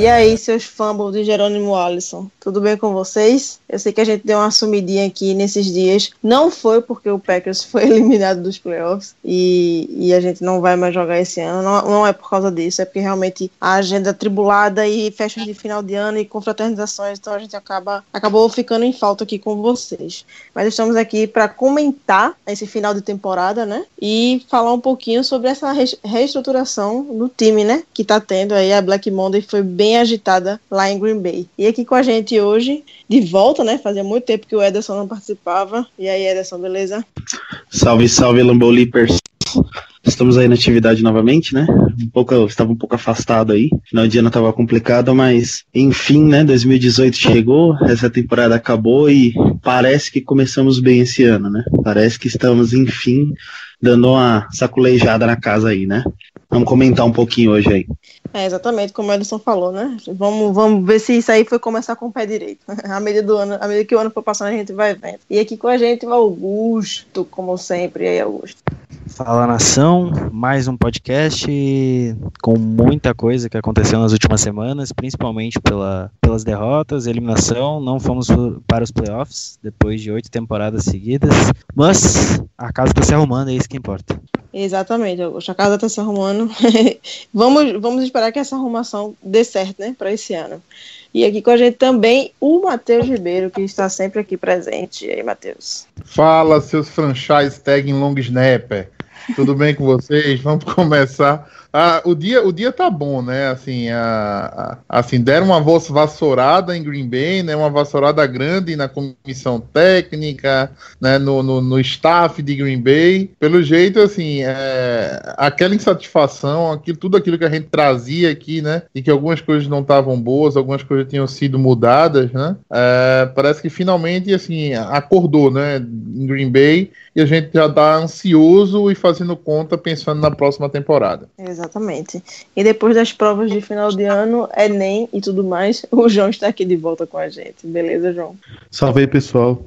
E aí, seus fumbles de Jerônimo Alisson, tudo bem com vocês? Eu sei que a gente deu uma sumidinha aqui nesses dias. Não foi porque o Packers foi eliminado dos playoffs e, e a gente não vai mais jogar esse ano. Não, não é por causa disso, é porque realmente a agenda tribulada e festas de final de ano e confraternizações, então a gente acaba acabou ficando em falta aqui com vocês. Mas estamos aqui para comentar esse final de temporada, né? E falar um pouquinho sobre essa reestruturação do time, né? Que tá tendo aí a Black Monday foi bem agitada lá em Green Bay. E aqui com a gente hoje, de volta, né? Fazia muito tempo que o Ederson não participava. E aí, Ederson, beleza? Salve, salve, Lambolipers. Estamos aí na atividade novamente, né? Um pouco, eu estava um pouco afastado aí. Final de ano estava complicado, mas enfim, né? 2018 chegou, essa temporada acabou e parece que começamos bem esse ano, né? Parece que estamos, enfim, dando uma saculejada na casa aí, né? Vamos comentar um pouquinho hoje aí. É, exatamente como o Ederson falou, né? Vamos, vamos ver se isso aí foi começar com o pé direito. À medida, do ano, à medida que o ano for passando, a gente vai vendo. E aqui com a gente o Augusto, como sempre. E aí, Augusto? Fala nação, mais um podcast com muita coisa que aconteceu nas últimas semanas, principalmente pela, pelas derrotas, eliminação. Não fomos para os playoffs depois de oito temporadas seguidas, mas a casa está se arrumando, é isso que importa. Exatamente, Augusto. A casa tá se arrumando. vamos, vamos esperar que essa arrumação dê certo, né, para esse ano. E aqui com a gente também o Matheus Ribeiro, que está sempre aqui presente. E aí, Matheus? Fala, seus franchise tag em long snapper. Tudo bem com vocês? Vamos começar. Ah, o, dia, o dia tá bom, né? Assim, a, a- assim, deram uma vassourada em Green Bay, né? Uma vassourada grande na comissão técnica, né? No, no, no staff de Green Bay. Pelo jeito, assim, é, aquela insatisfação, aquilo, tudo aquilo que a gente trazia aqui, né? E que algumas coisas não estavam boas, algumas coisas tinham sido mudadas, né? É, parece que finalmente, assim, acordou, né? Em Green Bay e a gente já tá ansioso e fazendo conta pensando na próxima temporada. Exatamente. E depois das provas de final de ano, Enem e tudo mais, o João está aqui de volta com a gente. Beleza, João? Salve aí, pessoal.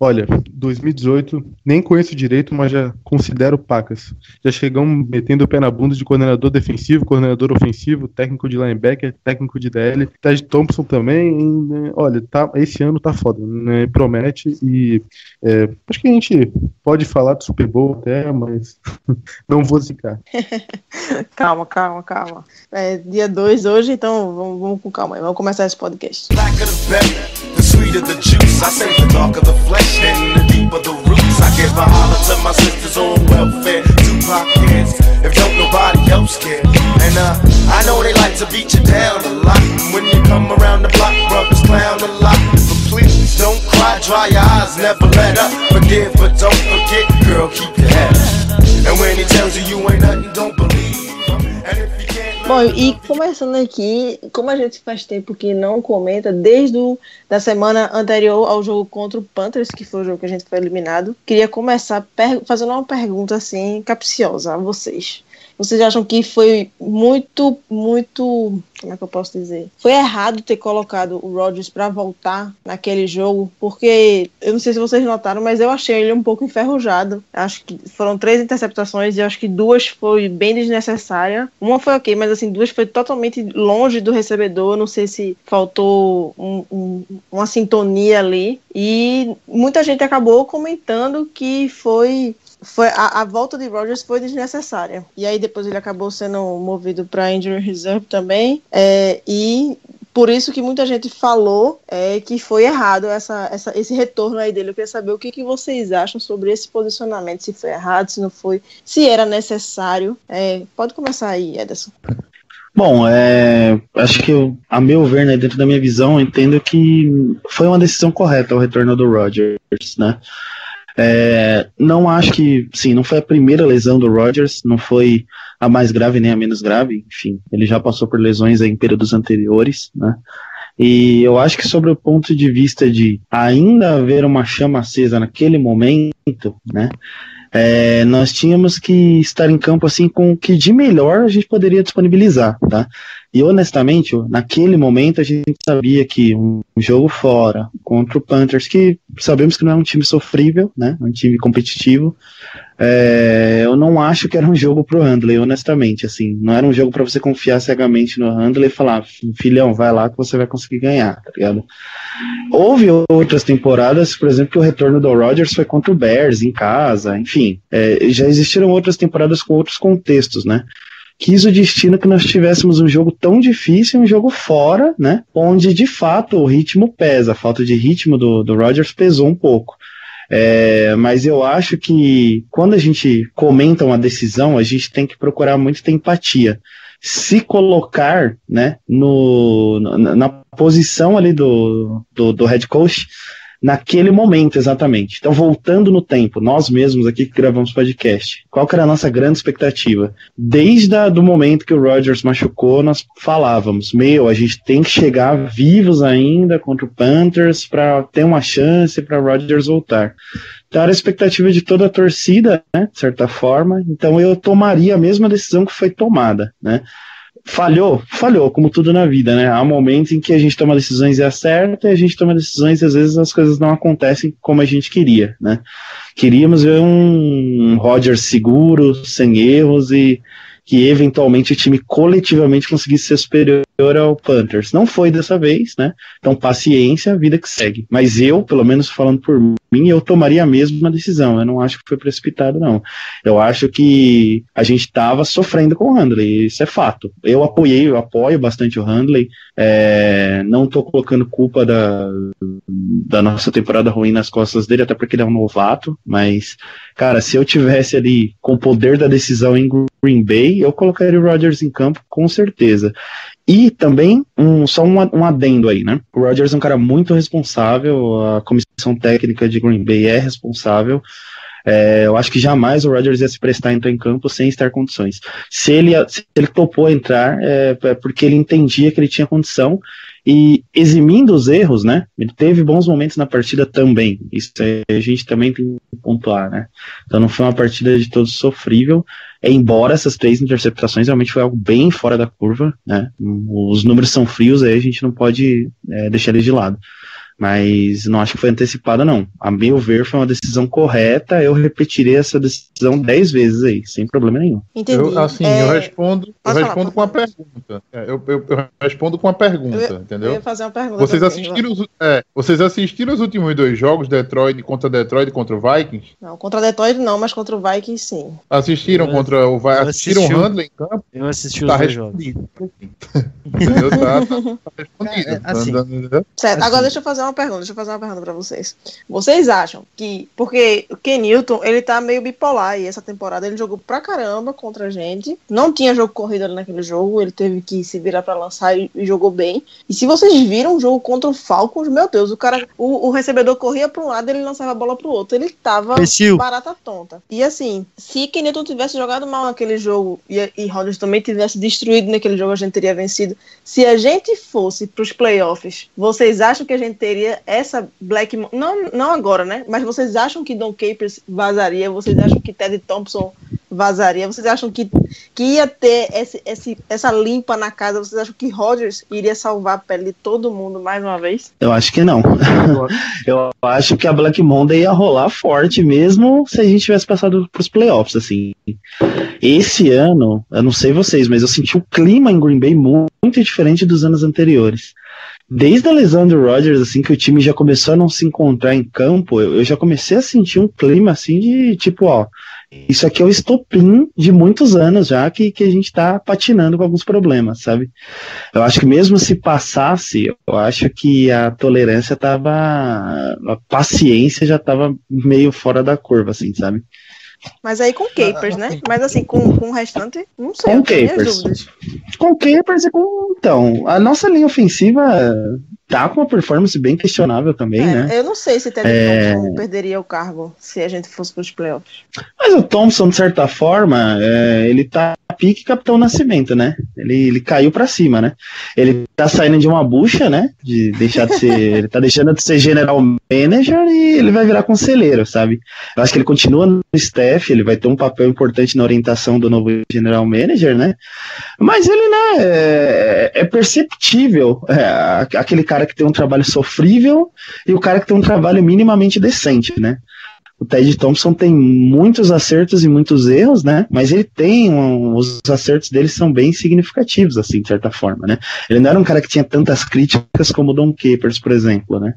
Olha, 2018, nem conheço direito, mas já considero pacas. Já chegamos metendo o pé na bunda de coordenador defensivo, coordenador ofensivo, técnico de linebacker, técnico de DL, Ted Thompson também. né? Olha, tá, esse ano tá foda, né? Promete e é, acho que a gente pode falar do Super Bowl até, mas não vou zicar. Calma, calma, calma. É dia 2 hoje, então vamos, vamos com calma aí. Vamos começar esse podcast. black of the berry, the sweeter the juice. I say the darker the flesh and the deeper the roots. I give a holler to my sisters on welfare, Tupac kids. If don't nobody else care, and uh, I know they like to beat you down a lot. And when you come around the block, brothers clown a lot. But please don't cry, dry your eyes, never let up. Forgive, but don't forget, girl, keep your head up. And when he tells you you ain't nothing, don't believe. And if Bom, e começando aqui, como a gente faz tempo que não comenta, desde o, da semana anterior ao jogo contra o Panthers, que foi o jogo que a gente foi eliminado, queria começar fazendo uma pergunta assim, capciosa a vocês. Vocês acham que foi muito, muito. Como é que eu posso dizer? Foi errado ter colocado o Rodgers para voltar naquele jogo, porque eu não sei se vocês notaram, mas eu achei ele um pouco enferrujado. Acho que foram três interceptações e acho que duas foi bem desnecessária. Uma foi ok, mas assim, duas foi totalmente longe do recebedor. Não sei se faltou um- um- uma sintonia ali. E muita gente acabou comentando que foi foi a, a volta de Rodgers foi desnecessária. E aí depois ele acabou sendo movido para injury reserve também. É, e por isso que muita gente falou é, que foi errado essa, essa, esse retorno aí dele. Eu queria saber o que, que vocês acham sobre esse posicionamento, se foi errado, se não foi, se era necessário. É, pode começar aí, Ederson. Bom, é, acho que eu, a meu ver, né, dentro da minha visão, entendo que foi uma decisão correta o retorno do Rodgers, né? É, não acho que, sim, não foi a primeira lesão do Rodgers, não foi a mais grave nem a menos grave, enfim, ele já passou por lesões em períodos anteriores, né? E eu acho que sobre o ponto de vista de ainda haver uma chama acesa naquele momento, né? É, nós tínhamos que estar em campo assim com o que de melhor a gente poderia disponibilizar, tá? E honestamente, naquele momento a gente sabia que um jogo fora contra o Panthers, que sabemos que não é um time sofrível, né? É um time competitivo. É, eu não acho que era um jogo pro Handley, honestamente, assim, não era um jogo para você confiar cegamente no Handley e falar, filhão, vai lá que você vai conseguir ganhar, tá ligado? Houve outras temporadas, por exemplo, que o retorno do Rodgers foi contra o Bears em casa, enfim, é, já existiram outras temporadas com outros contextos, né? Quis o destino que nós tivéssemos um jogo tão difícil, um jogo fora, né? Onde de fato o ritmo pesa, a falta de ritmo do, do Rodgers pesou um pouco. É, mas eu acho que quando a gente comenta uma decisão, a gente tem que procurar muito ter empatia. Se colocar né, no, na, na posição ali do, do, do head coach naquele momento exatamente. Então, voltando no tempo, nós mesmos aqui que gravamos podcast, qual que era a nossa grande expectativa? Desde o momento que o Rodgers machucou, nós falávamos, meu, a gente tem que chegar vivos ainda contra o Panthers para ter uma chance para o Rodgers voltar. Então era a expectativa de toda a torcida, né, de certa forma, então eu tomaria a mesma decisão que foi tomada, né, falhou, falhou, como tudo na vida, né? Há momentos em que a gente toma decisões e acerta, e a gente toma decisões e às vezes as coisas não acontecem como a gente queria, né? Queríamos ver um Roger seguro, sem erros e que eventualmente o time coletivamente conseguisse ser superior ao Panthers. Não foi dessa vez, né? Então, paciência, vida que segue. Mas eu, pelo menos falando por mim, eu tomaria a mesma decisão. Eu não acho que foi precipitado, não. Eu acho que a gente estava sofrendo com o Handley, isso é fato. Eu apoiei, eu apoio bastante o Handley. É, não estou colocando culpa da, da nossa temporada ruim nas costas dele, até porque ele é um novato, mas, cara, se eu tivesse ali com o poder da decisão em Green Bay, eu colocaria o Rodgers em campo com certeza. E também, um, só um, um adendo aí, né? O Rodgers é um cara muito responsável, a comissão técnica de Green Bay é responsável. É, eu acho que jamais o Rodgers ia se prestar a entrar em campo sem estar em condições. Se ele, se ele topou entrar, é, é porque ele entendia que ele tinha condição e eximindo os erros, né? Ele teve bons momentos na partida também. Isso a gente também tem que pontuar, né? Então não foi uma partida de todo sofrível, embora essas três interceptações realmente foi algo bem fora da curva, né? Os números são frios, aí a gente não pode é, deixar eles de lado mas não acho que foi antecipada, não. A meu ver, foi uma decisão correta. Eu repetirei essa decisão dez vezes aí, sem problema nenhum. Entendi. Eu, assim, é... eu respondo, eu respondo com uma pergunta. É, eu, eu, eu, respondo com uma pergunta, eu, entendeu? Eu ia fazer uma pergunta. Vocês assistiram, os, é, vocês assistiram os últimos dois jogos, Detroit contra Detroit e contra o Vikings? Não, contra Detroit não, mas contra o Vikings sim. Assistiram eu, contra o Vikings? Assistiram o Handley em campo? Eu assisti os tá dois jogos. entendeu? Tá, tá, tá respondido. É, assim, certo, agora deixa eu fazer uma uma pergunta, deixa eu fazer uma pergunta para vocês. Vocês acham que, porque o Ken Newton, ele tá meio bipolar e essa temporada ele jogou pra caramba contra a gente, não tinha jogo corrido ali naquele jogo, ele teve que se virar para lançar e, e, jogou bem. E se vocês viram o jogo contra o Falcons, meu Deus, o cara, o, o recebedor corria para um lado, ele lançava a bola pro outro, ele tava Pecil. barata tonta. E assim, se Ken Newton tivesse jogado mal naquele jogo e, e Rodgers também tivesse destruído naquele jogo, a gente teria vencido. Se a gente fosse pros playoffs, vocês acham que a gente teria essa Black não não agora, né? Mas vocês acham que Don Capers vazaria? Vocês acham que Ted Thompson vazaria? Vocês acham que, que ia ter esse, esse, essa limpa na casa? Vocês acham que Rodgers iria salvar a pele de todo mundo mais uma vez? Eu acho que não. eu acho que a Black Monday ia rolar forte mesmo se a gente tivesse passado para os playoffs, assim. Esse ano, eu não sei vocês, mas eu senti o clima em Green Bay muito diferente dos anos anteriores desde a lesão do Rodgers, assim, que o time já começou a não se encontrar em campo, eu, eu, já comecei a sentir um clima, assim, de tipo, ó, isso aqui é o estopim de muitos anos já que, que a gente tá patinando com alguns problemas, sabe? Eu acho que mesmo se passasse, eu acho que a tolerância tava, a paciência já tava meio fora da curva, assim, sabe? Mas aí com capers, né? Mas assim, com, com o restante, não sei. Com capers. Com capers e com. Então, a nossa linha ofensiva tá com uma performance bem questionável também, É, né? Eu não sei se Ted É. Thompson perderia o cargo se a gente fosse para os playoffs. Mas o Thompson, de certa forma, é, ele tá pique Capitão Nascimento, né? Ele, ele caiu pra cima, né? Ele tá saindo de uma bucha, né? De deixar de ser. ele tá deixando de ser general manager e ele vai virar conselheiro, sabe? Eu acho que ele continua no staff, ele vai ter um papel importante na orientação do novo general manager, né? Mas ele, né, é, é perceptível é, aquele cara que tem um trabalho sofrível e o cara que tem um trabalho minimamente decente, né? O Ted Thompson tem muitos acertos e muitos erros, né? Mas ele tem um- os acertos dele são bem significativos, assim, de certa forma, né? Ele não era um cara que tinha tantas críticas como o Don Capers, por exemplo, né?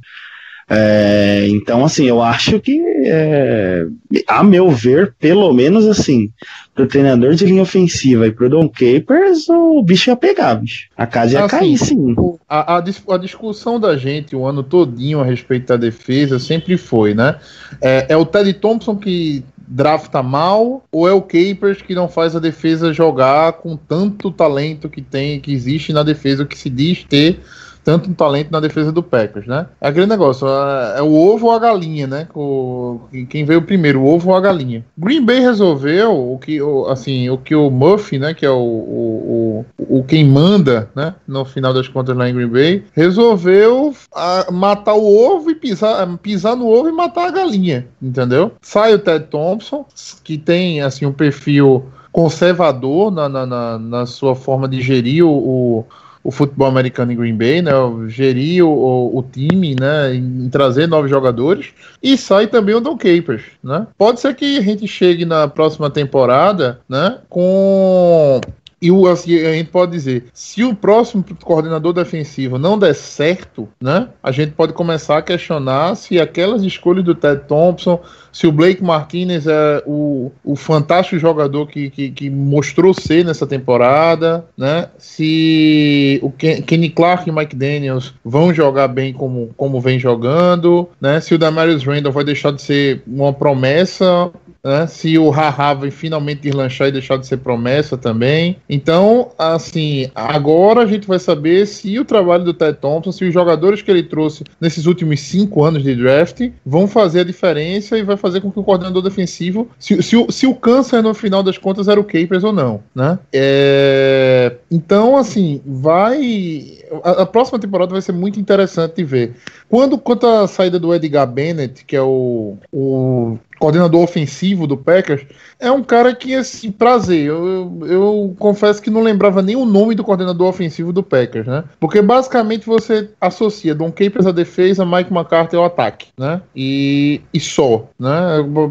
É, então, assim, eu acho que, é, a meu ver, pelo menos assim, pro treinador de linha ofensiva e pro Don Capers, o bicho ia pegar, bicho. A casa ia Assim, cair, sim. A, a, a discussão da gente o ano todinho a respeito da defesa sempre foi, né? É, é o Teddy Thompson que drafta mal ou é o Capers que não faz a defesa jogar com tanto talento que tem, que existe na defesa, que se diz ter tanto talento na defesa do Packers, né? É aquele negócio, é, é o ovo ou a galinha, né? O, quem veio primeiro, o ovo ou a galinha. Green Bay resolveu o que, o, assim, o que o Murphy, né? Que é o, o, o, o quem manda, né? No final das contas lá em Green Bay, resolveu ah, matar o ovo e pisar, pisar no ovo e matar a galinha, entendeu? Sai o Ted Thompson, que tem assim um perfil conservador na, na, na, na sua forma de gerir o, o o futebol americano em Green Bay, né? Gerir o, o, time, né? Em trazer novos jogadores. E sai também o Don Capers, né? Pode ser que a gente chegue na próxima temporada, né? Com e o, assim, a gente pode dizer, se o próximo coordenador defensivo não der certo, né, a gente pode começar a questionar se aquelas escolhas do Ted Thompson, se o Blake Martinez é o, o fantástico jogador que, que, que mostrou ser nessa temporada, né, se o Ken, Kenny Clark e Mike Daniels vão jogar bem como, como vem jogando, né, se o Damarius Randall vai deixar de ser uma promessa né, se o Haha vai finalmente deslanchar e deixar de ser promessa também. Então, assim, agora a gente vai saber se o trabalho do Ted Thompson, se os jogadores que ele trouxe nesses últimos cinco anos de draft vão fazer a diferença e vai fazer com que o coordenador defensivo, se, se, o, se o câncer no final das contas era o Capers ou não, né? É, então, assim, vai. A, a, próxima temporada vai ser muito interessante de ver. Quando, quanto à saída do Edgar Bennett, que é o, o coordenador ofensivo do Packers, é um cara que, assim, prazer. Eu, eu, confesso que não lembrava nem o nome do coordenador ofensivo do Packers, né? Porque basicamente você associa Don Capers à defesa, Mike McCarthy ao ataque, né? E, e só, né?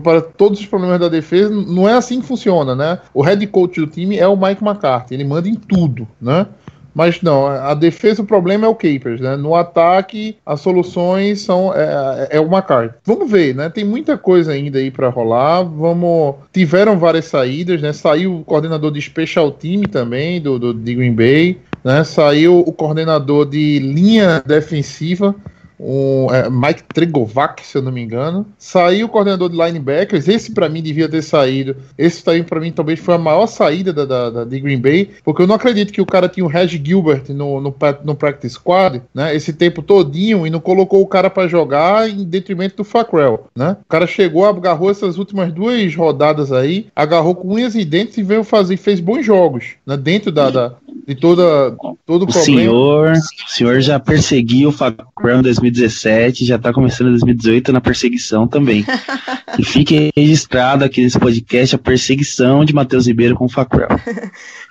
Para todos os problemas da defesa, não é assim que funciona, né? O head coach do time é o Mike McCarthy, ele manda em tudo, né? Mas não, a defesa o problema é o Capers, né? No ataque, as soluções são é, é uma carta. Vamos ver, né? Tem muita coisa ainda aí para rolar. Vamos. Tiveram várias saídas, né? Saiu o coordenador de special team também do, do de Green Bay, né? Saiu o coordenador de linha defensiva um, é, Mike Tregovac, se eu não me engano. Saiu o coordenador de linebackers. Esse para mim devia ter saído. Esse também para mim talvez foi a maior saída da, da, da, de Green Bay, porque eu não acredito que o cara tinha o Reg Gilbert no, no, no practice squad, né? Esse tempo todinho e não colocou o cara para jogar em detrimento do Fackrell, né? O cara chegou, agarrou essas últimas duas rodadas aí, agarrou com unhas e dentes e veio fazer, fez bons jogos, né? Dentro da, da de toda todo o, o problema. Senhor, o senhor já perseguiu o Fackrell em 2017, já tá começando em 2018 na perseguição também. e fique registrado aqui nesse podcast a perseguição de Matheus Ribeiro com o Fackrell.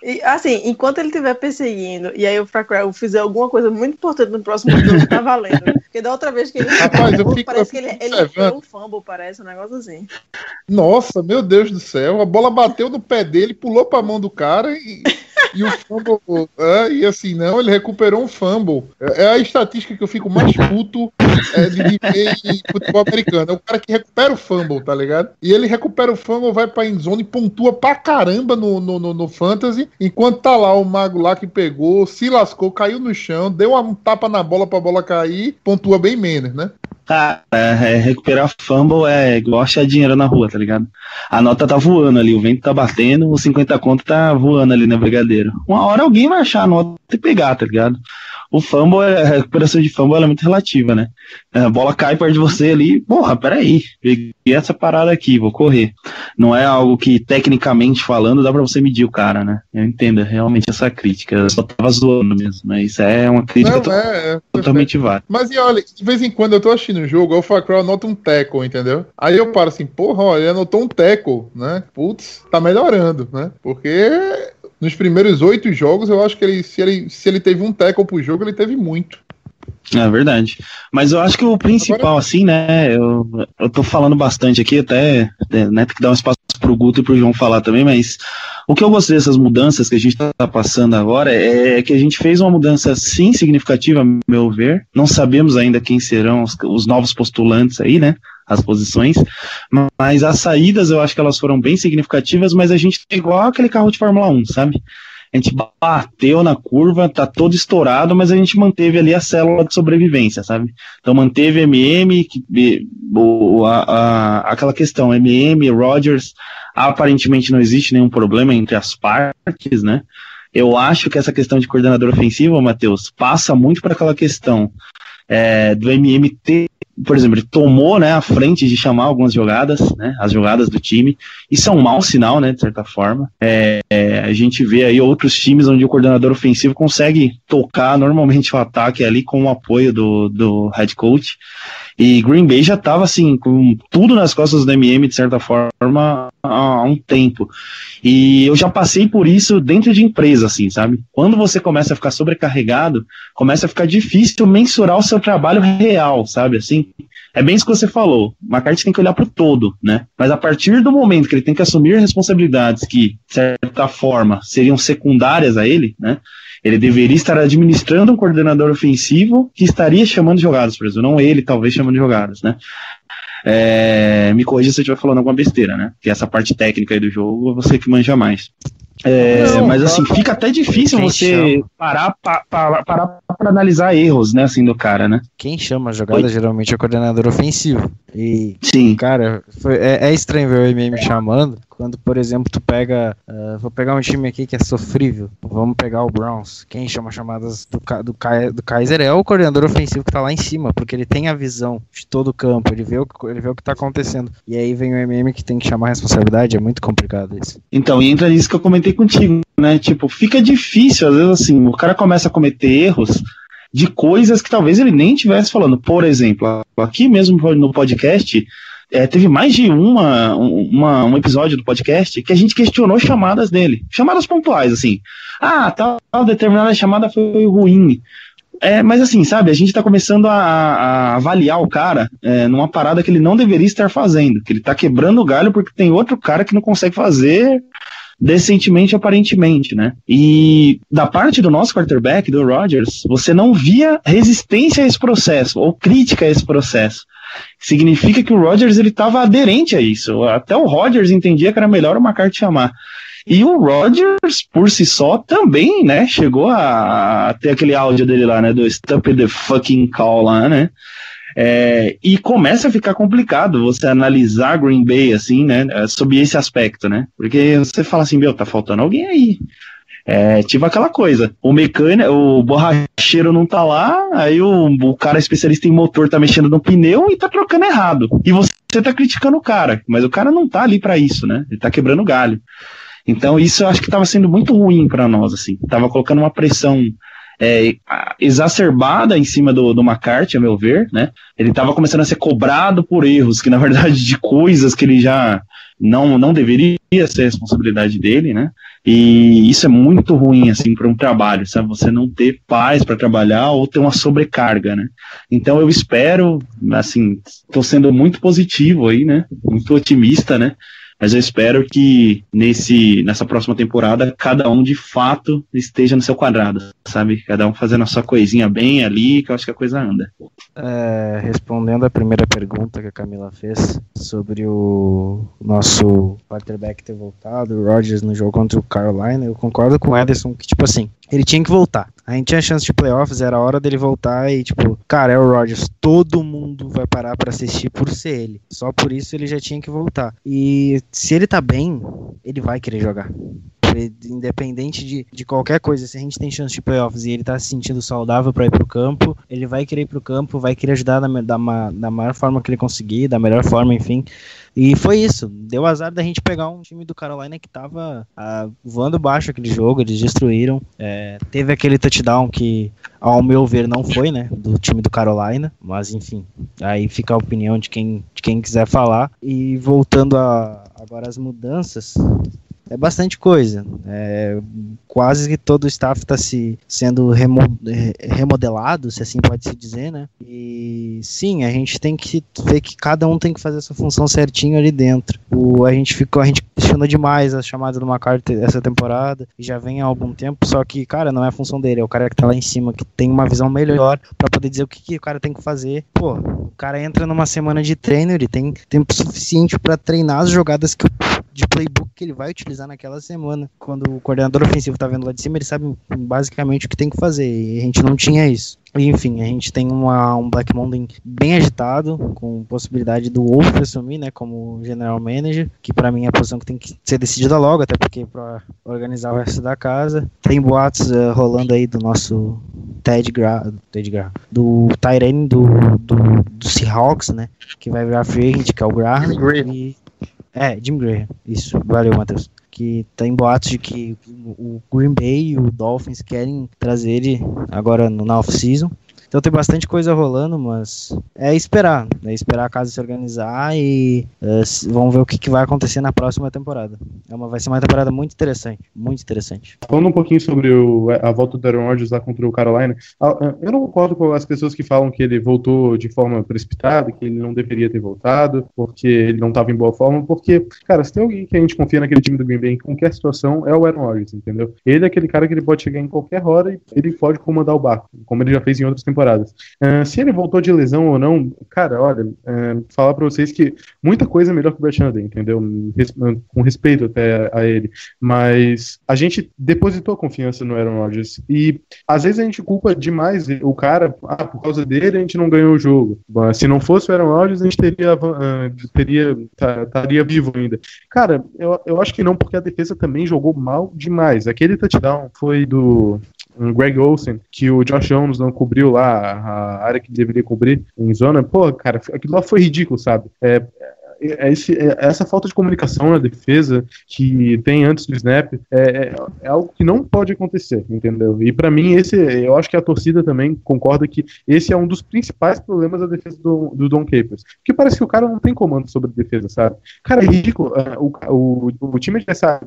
E, assim, enquanto ele estiver perseguindo e aí o Fackrell fizer alguma coisa muito importante no próximo jogo, tá valendo. Porque da outra vez que ele. Rapaz, eu fico, parece eu que ele, fico ele um fumble, parece um negócio assim. Nossa, meu Deus do céu, a bola bateu no pé dele, pulou pra mão do cara e. E o fumble, é, e assim, não, ele recuperou um fumble. É, é a estatística que eu fico mais puto é, de, ver em futebol americano. É o cara que recupera o fumble, tá ligado? E ele recupera o fumble, vai pra endzone e pontua pra caramba no, no, no, no fantasy, enquanto tá lá o mago lá que pegou, se lascou, caiu no chão, deu um tapa na bola pra bola cair, pontua bem menos, né? Cara, é, recuperar fumble é igual achar dinheiro na rua, tá ligado? A nota tá voando ali, o vento tá batendo, os 50 conto tá voando ali na brigadeiro. Uma hora alguém vai achar a nota e pegar, tá ligado? O fumble, é- a recuperação de fumble é muito relativa, né? A bola cai perto de você ali, porra, peraí, peguei essa parada aqui, vou correr. Não é algo que, tecnicamente falando, dá pra você medir o cara, né? Eu entendo realmente essa crítica, eu só tava zoando mesmo, mas é uma crítica Não, to- é, é, totalmente válida. Mas e olha, de vez em quando eu tô assistindo o jogo, o Facrow anota um tackle, entendeu? Aí eu paro assim, porra, olha, ele anotou um tackle, né? Putz, tá melhorando, né? Porque nos primeiros oito jogos, eu acho que ele se, ele, se ele teve um tackle pro jogo, ele teve muito. É verdade. Mas eu acho que o principal, assim, né? Eu, eu tô falando bastante aqui, até, né, tem que dar um espaço pro Guto e pro João falar também, mas o que eu gostei dessas mudanças que a gente tá passando agora é que a gente fez uma mudança, sim, significativa, a meu ver. Não sabemos ainda quem serão os, os novos postulantes aí, né? As posições, mas as saídas eu acho que elas foram bem significativas, mas a gente é igual aquele carro de Fórmula 1, sabe? A gente bateu na curva, tá todo estourado, mas a gente manteve ali a célula de sobrevivência, sabe? Então manteve MM, que, o, a, a- aquela questão, MM, Rogers, aparentemente não existe nenhum problema entre as partes, né? Eu acho que essa questão de coordenador ofensivo, Matheus, passa muito para aquela questão é, do MM ter, por exemplo, ele tomou né, a frente de chamar algumas jogadas, né, as jogadas do time. Isso é um mau sinal, né, de certa forma. É, é, a gente vê aí outros times onde o coordenador ofensivo consegue tocar normalmente o ataque ali com o apoio do, do head coach. E Green Bay já estava assim, com tudo nas costas do MM, de certa forma, há um tempo. E eu já passei por isso dentro de empresa, assim, sabe? Quando você começa a ficar sobrecarregado, começa a ficar difícil mensurar o seu trabalho real, sabe? Assim, é bem isso que você falou. O McCarthy tem que olhar para o todo, né? Mas a partir do momento que ele tem que assumir responsabilidades que, de certa forma, seriam secundárias a ele, né? Ele deveria estar administrando um coordenador ofensivo que estaria chamando jogadas, por exemplo, não ele, talvez, chamando jogadas, né? É, me corrija se eu estiver falando alguma besteira, né? Que essa parte técnica aí do jogo, você que manja mais. É, Não, mas tá- assim, fica até difícil você chama? parar para parar, parar pra analisar erros, né, assim, do cara, né? Quem chama a jogada Oi. geralmente é o coordenador ofensivo. E, Sim. cara, foi- é, é estranho ver o MM chamando quando, por exemplo, tu pega. ah, vou pegar um time aqui que é sofrível. Vamos pegar o Browns. Quem chama chamadas do, do, do Kaiser é o coordenador ofensivo que tá lá em cima, porque ele tem a visão de todo o campo, ele vê o, ele vê o que tá acontecendo. E aí vem o MM que tem que chamar a responsabilidade, é muito complicado isso. Então, e entra nisso que eu comentei contigo, né? Tipo, fica difícil, às vezes assim, o cara começa a cometer erros de coisas que talvez ele nem estivesse falando. Por exemplo, aqui mesmo no podcast, é, teve mais de uma, uma, um episódio do podcast que a gente questionou chamadas dele. Chamadas pontuais, assim. Ah, tal, tal determinada chamada foi ruim. É, mas assim, sabe, a gente tá começando a, a avaliar o cara é, numa parada que ele não deveria estar fazendo, que ele tá quebrando o galho porque tem outro cara que não consegue fazer decentemente, aparentemente, né? E da parte do nosso quarterback, do Rodgers, você não via resistência a esse processo, ou crítica a esse processo. Significa que o Rodgers ele estava aderente a isso. Até o Rodgers entendia que era melhor o McCarthy chamar. E o Rodgers, por si só, também, né, chegou a, a ter aquele áudio dele lá, né, do Stop the fucking call lá, né, é, e começa a ficar complicado você analisar Green Bay, assim, né, sob esse aspecto, né, porque você fala assim, meu, tá faltando alguém aí. É, tipo aquela coisa, o mecânico, o borracheiro não tá lá, aí o, o cara especialista em motor tá mexendo no pneu e tá trocando errado. E você tá criticando o cara, mas o cara não tá ali para isso, né? Ele tá quebrando galho. Então isso eu acho que estava sendo muito ruim para nós, assim. Tava colocando uma pressão é, exacerbada em cima do, do McCarthy, a meu ver, né? Ele estava começando a ser cobrado por erros, que na verdade de coisas que ele já não, não deveria ser responsabilidade dele, né? E isso é muito ruim, assim, para um trabalho, sabe? Você não ter paz para trabalhar ou ter uma sobrecarga, né? Então eu espero, assim, estou sendo muito positivo aí, né? Muito otimista, né? Mas eu espero que nesse, nessa próxima temporada cada um de fato esteja no seu quadrado, sabe? Cada um fazendo a sua coisinha bem ali, que eu acho que a coisa anda. É, respondendo a primeira pergunta que a Camila fez sobre o nosso quarterback ter voltado, o Rodgers no jogo contra o Carolina, eu concordo com o Ederson que, tipo assim, ele tinha que voltar. A gente tinha chance de playoffs, era hora dele voltar e, tipo, cara, é o Rodgers, todo mundo vai parar pra assistir por ser ele. Só por isso ele já tinha que voltar. E se ele tá bem, ele vai querer jogar. independente de, de qualquer coisa, se a gente tem chance de playoffs e ele tá se sentindo saudável para ir pro campo, ele vai querer ir pro campo, vai querer ajudar da, da, da maior forma que ele conseguir, da melhor forma, enfim. E foi isso. Deu azar da gente pegar um time do Carolina que tava ah, voando baixo aquele jogo, eles destruíram. É, teve aquele touchdown que, ao meu ver, não foi, né? Do time do Carolina. Mas enfim, aí fica a opinião de quem, de quem quiser falar. E voltando a agora as mudanças é bastante coisa. É, quase que todo o staff está se sendo remo, remodelado, se assim pode se dizer, né? E sim, a gente tem que ver que cada um tem que fazer essa função certinho ali dentro. O, a gente ficou, a gente questionou demais a chamada do McCarthy essa temporada e já vem há algum tempo, só que, cara, não é a função dele, é o cara que tá lá em cima que tem uma visão melhor para poder dizer o que, que o cara tem que fazer. Pô, o cara entra numa semana de treino, ele tem tempo suficiente para treinar as jogadas que de playbook que ele vai utilizar naquela semana. Quando o coordenador ofensivo tá vendo lá de cima, ele sabe basicamente o que tem que fazer. E a gente não tinha isso. Enfim, a gente tem uma, um Black Monday bem agitado, com possibilidade do Wolf assumir, né, como general manager, que para mim é a posição que tem que ser decidida logo, até porque para organizar o resto da casa. Tem boatos uh, rolando aí do nosso Ted Gra, Ted Gra do Tyrene do, do, do Seahawks, né, que vai virar free agent, que é o Graham. E, é, Jim Graham. Isso, valeu, Matheus. Que tem boatos de que o Green Bay e o Dolphins querem trazer ele agora na off-season. Então tem bastante coisa rolando, mas é esperar. É esperar a casa se organizar e uh, vamos ver o que, que, vai acontecer na próxima temporada. É uma, vai ser uma temporada muito interessante. Muito interessante. Falando um pouquinho sobre o, a volta do Aaron Rodgers lá contra o Carolina, eu não concordo com as pessoas que falam que ele voltou de forma precipitada, que ele não deveria ter voltado, porque ele não estava em boa forma, porque, cara, se tem alguém que a gente confia naquele time do Green Bay em qualquer situação, é o Aaron Rodgers, entendeu? Ele é aquele cara que ele pode chegar em qualquer hora e ele pode comandar o barco, como ele já fez em outras temporadas temporadas. Uh, se ele voltou de lesão ou não, cara, olha, uh, falar para vocês que muita coisa é melhor que o Hundley, entendeu? Res com respeito até a ele. Mas a gente depositou confiança no Aaron Rodgers. E às vezes a gente culpa demais o cara, ah, por causa dele a gente não ganhou o jogo. Se não fosse o Aaron Rodgers, a gente teria, uh, teria tá, estaria vivo ainda. Cara, eu, eu acho que não, porque a defesa também jogou mal demais. Aquele touchdown foi do um Greg Olsen, que o Josh Jones não cobriu lá a área que deveria cobrir em zona. Pô, cara, aquilo lá foi ridículo, sabe? É, esse, é essa falta de comunicação na defesa que tem antes do snap é, é, é algo que não pode acontecer, entendeu? E para mim, esse, eu acho que a torcida também concorda que esse é um dos principais problemas da defesa do, do Don Capers. Porque parece que o cara não tem comando sobre a defesa, sabe? Cara, é ridículo. É, o, o, o time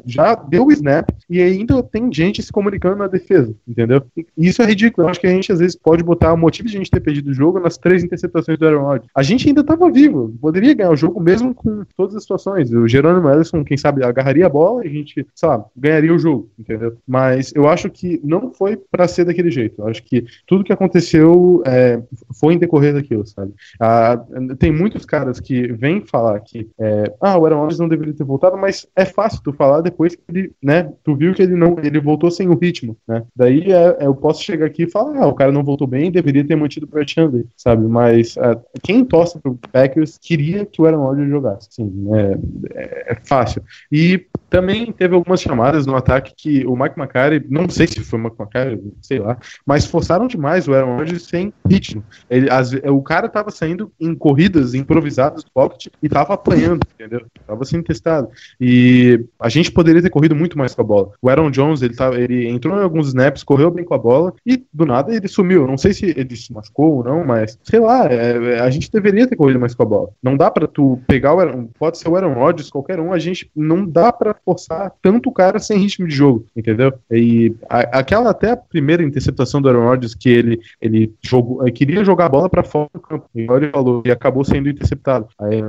já deu o snap e ainda tem gente se comunicando na defesa, entendeu? E isso é ridículo. Eu acho que a gente às vezes pode botar o motivo de a gente ter perdido o jogo nas três interceptações do Aaron Rodgers. A gente ainda tava vivo, poderia ganhar o jogo mesmo mesmo com todas as situações. O Jerônimo Ellison, quem sabe, agarraria a bola e a gente, sabe, ganharia o jogo, entendeu? Mas eu acho que não foi para ser daquele jeito. Eu acho que tudo que aconteceu é, foi em decorrer daquilo, sabe? Ah, tem muitos caras que vêm falar que é, ah, o Aaron Rodgers não deveria ter voltado, mas é fácil tu falar depois que ele, né, tu viu que ele não, ele voltou sem o ritmo, né? Daí é, eu posso chegar aqui e falar, ah, o cara não voltou bem, deveria ter mantido Brett Hundley, sabe? Mas ah, quem torce pro Packers queria que o Aaron Rodgers jogasse. Sim, é, é, fácil. E também teve algumas chamadas no ataque que o Mike McCarthy, não sei se foi o Mike McCarthy, sei lá, mas forçaram demais o Aaron Rodgers sem ritmo. Ele, as, o cara tava saindo em corridas improvisadas do pocket e tava apanhando, entendeu? Tava sendo testado. E a gente poderia ter corrido muito mais com a bola. O Aaron Jones, ele, tava, ele entrou em alguns snaps, correu bem com a bola e do nada ele sumiu. Não sei se ele se machucou ou não, mas sei lá, é, a gente deveria ter corrido mais com a bola. Não dá para tu pegar o Aaron, pode ser o Aaron Rodgers, qualquer um, a gente não dá para forçar tanto o cara sem ritmo de jogo, entendeu? E a, aquela até a primeira interceptação do Aaron Rodgers que ele ele jogou, queria jogar a bola para fora do campo, igual ele falou, e acabou sendo interceptado. Aí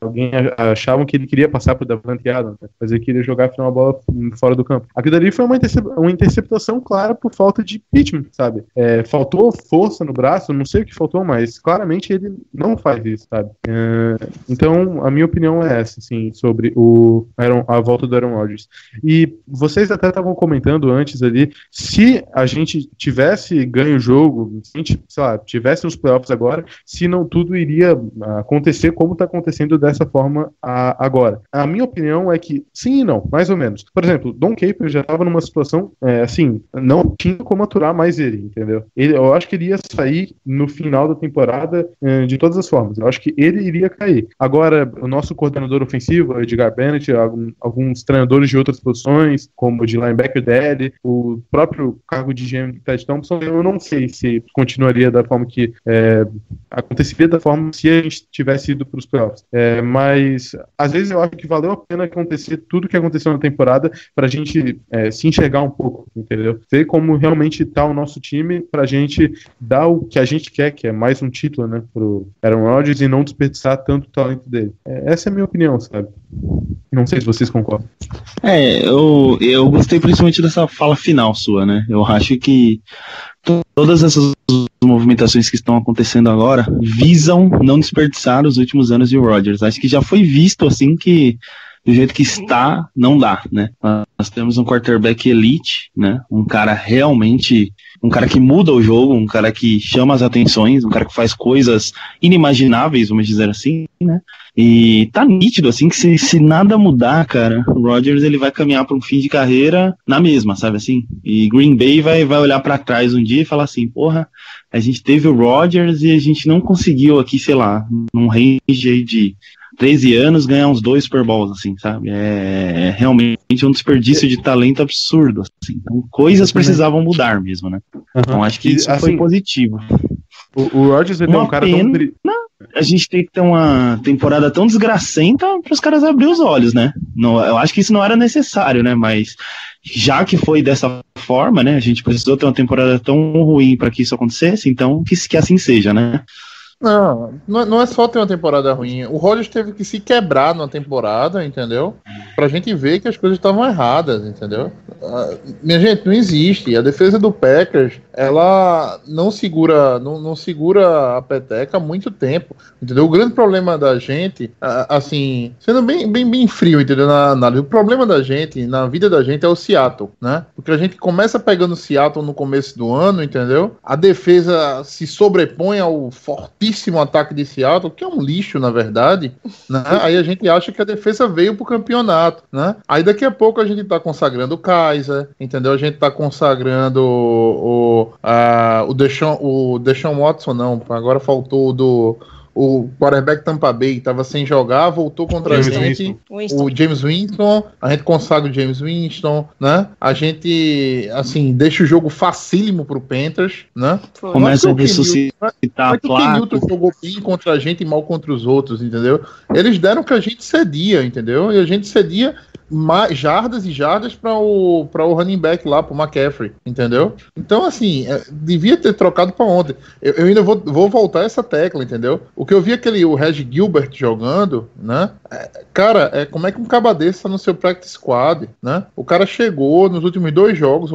alguém achavam que ele queria passar pro Davante Adams, né? mas ele queria jogar a bola fora do campo. Aquilo ali foi uma, intercep uma interceptação clara por falta de ritmo, sabe? É, faltou força no braço, não sei o que faltou, mas claramente ele não faz isso, sabe? É, então, a minha opinião é essa, assim, sobre o Aaron, a volta volta do Aaron Rodgers. E vocês até estavam comentando antes ali, se a gente tivesse ganho o jogo, se a gente, sei lá, tivesse os playoffs agora, se não tudo iria acontecer como está acontecendo dessa forma a, agora. A minha opinião é que sim e não, mais ou menos. Por exemplo, Don Caper já estava numa situação, é, assim, não tinha como aturar mais ele, entendeu? Ele, eu acho que ele ia sair no final da temporada é, de todas as formas. Eu acho que ele iria cair. Agora, o nosso coordenador ofensivo, Edgar Bennett, alguns treinadores de outras posições, como de linebacker DL, o próprio cargo de GM de Ted Thompson, eu não sei se continuaria da forma que é, aconteceria da forma se a gente tivesse ido para os playoffs. É, mas às vezes eu acho que valeu a pena acontecer tudo que aconteceu na temporada para a gente é, se enxergar um pouco, entendeu? Ver como realmente está o nosso time para a gente dar o que a gente quer, que é mais um título, né, pro Aaron Rodgers e não desperdiçar tanto o talento dele. É, essa é a minha opinião, sabe? Não sei se vocês concordam. É, eu, eu gostei principalmente dessa fala final sua, né? Eu acho que todas essas movimentações que estão acontecendo agora visam não desperdiçar os últimos anos de Rodgers. Acho que já foi visto assim que do jeito que está, não dá, né? Nós temos um quarterback elite, né? Um cara realmente, um cara que muda o jogo, um cara que chama as atenções, um cara que faz coisas inimagináveis, vamos dizer assim, né? E tá nítido, assim, que se, se nada mudar, cara, o Rodgers ele vai caminhar para um fim de carreira na mesma, sabe assim? E Green Bay vai, vai olhar para trás um dia e falar assim, porra, a gente teve o Rodgers e a gente não conseguiu aqui, sei lá, num range aí de 13 anos ganhar uns dois Super Bowls, assim, sabe? É, é realmente um desperdício de talento absurdo, assim. Então, coisas precisavam mudar mesmo, né? Uhum. Então, acho que isso assim, foi positivo. O, o Rodgers ele é um cara pena, tão... A gente tem que ter uma temporada tão desgracenta para os caras abrir os olhos, né? Não, eu acho que isso não era necessário, né? Mas já que foi dessa forma, né? A gente precisou ter uma temporada tão ruim para que isso acontecesse, então que, que assim seja, né? Não, não é só ter uma temporada ruim. O Rodgers teve que se quebrar numa temporada, entendeu? Pra gente ver que as coisas estavam erradas, entendeu? Uh, minha gente, não existe. A defesa do Packers, ela não segura, não, não segura a peteca há muito tempo, entendeu? O grande problema da gente, assim, sendo bem, bem, bem frio, entendeu? Na análise, o problema da gente, na vida da gente, é o Seattle, né? Porque a gente começa pegando o Seattle no começo do ano, entendeu? A defesa se sobrepõe ao fortíssimo belíssimo ataque de Seattle, que é um lixo, na verdade, né? Aí a gente acha que a defesa veio pro campeonato, né? Aí daqui a pouco a gente tá consagrando o Kaiser, entendeu? A gente tá consagrando o, o, a, o, Deshaun, o Deshaun Watson, não, agora faltou o do o quarterback Tampa Bay estava sem jogar, voltou contra James a gente, Winston. o James Winston, a gente consagra o James Winston, né? A gente, assim, deixa o jogo facílimo pro Panthers, né? Começa a ressuscitar a placa. O Newton jogou bem contra a gente e mal contra os outros, entendeu? Eles deram que a gente cedia, entendeu? E a gente cedia jardas e jardas para o, para o running back lá, para o McCaffrey, entendeu? Então, assim, é, devia ter trocado para ontem. Eu, eu, ainda vou, vou voltar essa tecla, entendeu? O que eu vi aquele, o Reg Gilbert jogando, né? É, cara, é, como é que um caba tá no seu practice squad, né? O cara chegou nos últimos dois jogos,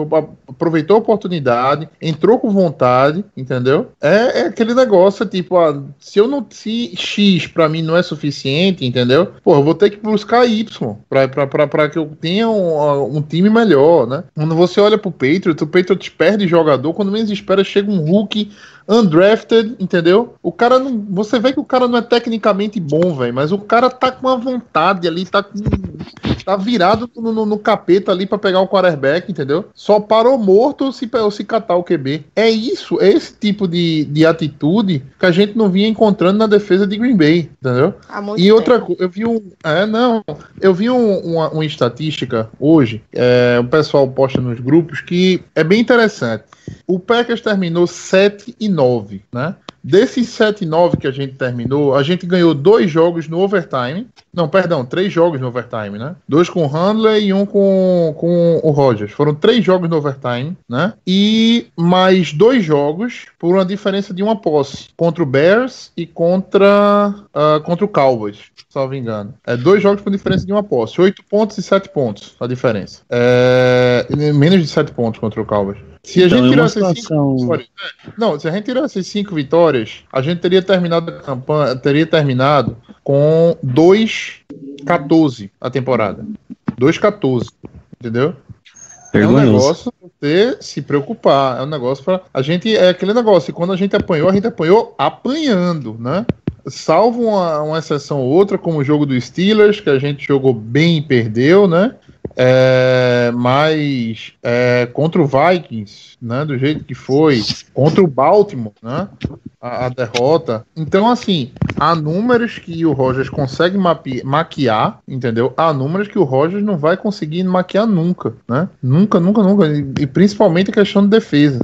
aproveitou a oportunidade, entrou com vontade, entendeu? É, é aquele negócio, tipo, ah, se eu não. Se X para mim não é suficiente, entendeu? Pô, eu vou ter que buscar Y pra, pra, pra para que eu tenha um, um, time melhor, né? Quando você olha pro Patriots, o Patriots perde jogador, quando menos espera chega um Hulk undrafted, entendeu? O cara não. Você vê que o cara não é tecnicamente bom, velho, mas o cara tá com a vontade ali, tá com. Tá virado no, no, no capeta ali para pegar o quarterback, entendeu? Só parou morto se, ou se catar o QB. É isso, é esse tipo de, de atitude que a gente não vinha encontrando na defesa de Green Bay, entendeu? E outra coisa, eu vi um. É, não. Eu vi um, uma, uma estatística hoje, é, o pessoal posta nos grupos, que é bem interessante. O Packers terminou 7 e 9, né? Desses 7 e 9 que a gente terminou, a gente ganhou dois jogos no overtime. Não, perdão, três jogos no overtime, né? Dois com o Handley e um com, com o Rogers. Foram três jogos no overtime, né? E mais dois jogos por uma diferença de uma posse. Contra o Bears e contra, uh, contra o Cowboys, salvo engano. É dois jogos por diferença de uma posse. Oito pontos e sete pontos a diferença. É, menos de sete pontos contra o Cowboys. Se a então, gente é tirasse situação... cinco vitórias, né? não, se a gente tirasse cinco vitórias, a gente teria terminado a campanha, teria terminado com 2-14 a temporada. 2-14. Entendeu? É um negócio pra você se preocupar. É um negócio para A gente. É aquele negócio. Quando a gente apanhou, a gente apanhou apanhando, né? Salvo uma, uma exceção ou outra, como o jogo do Steelers, que a gente jogou bem e perdeu, né? É, mas é, contra o Vikings, né? Do jeito que foi, contra o Baltimore, né? A, a derrota. Então, assim, há números que o Rogers consegue maquiar, entendeu? Há números que o Rogers não vai conseguir maquiar nunca, né? Nunca, nunca, nunca. E, e principalmente a questão de defesa.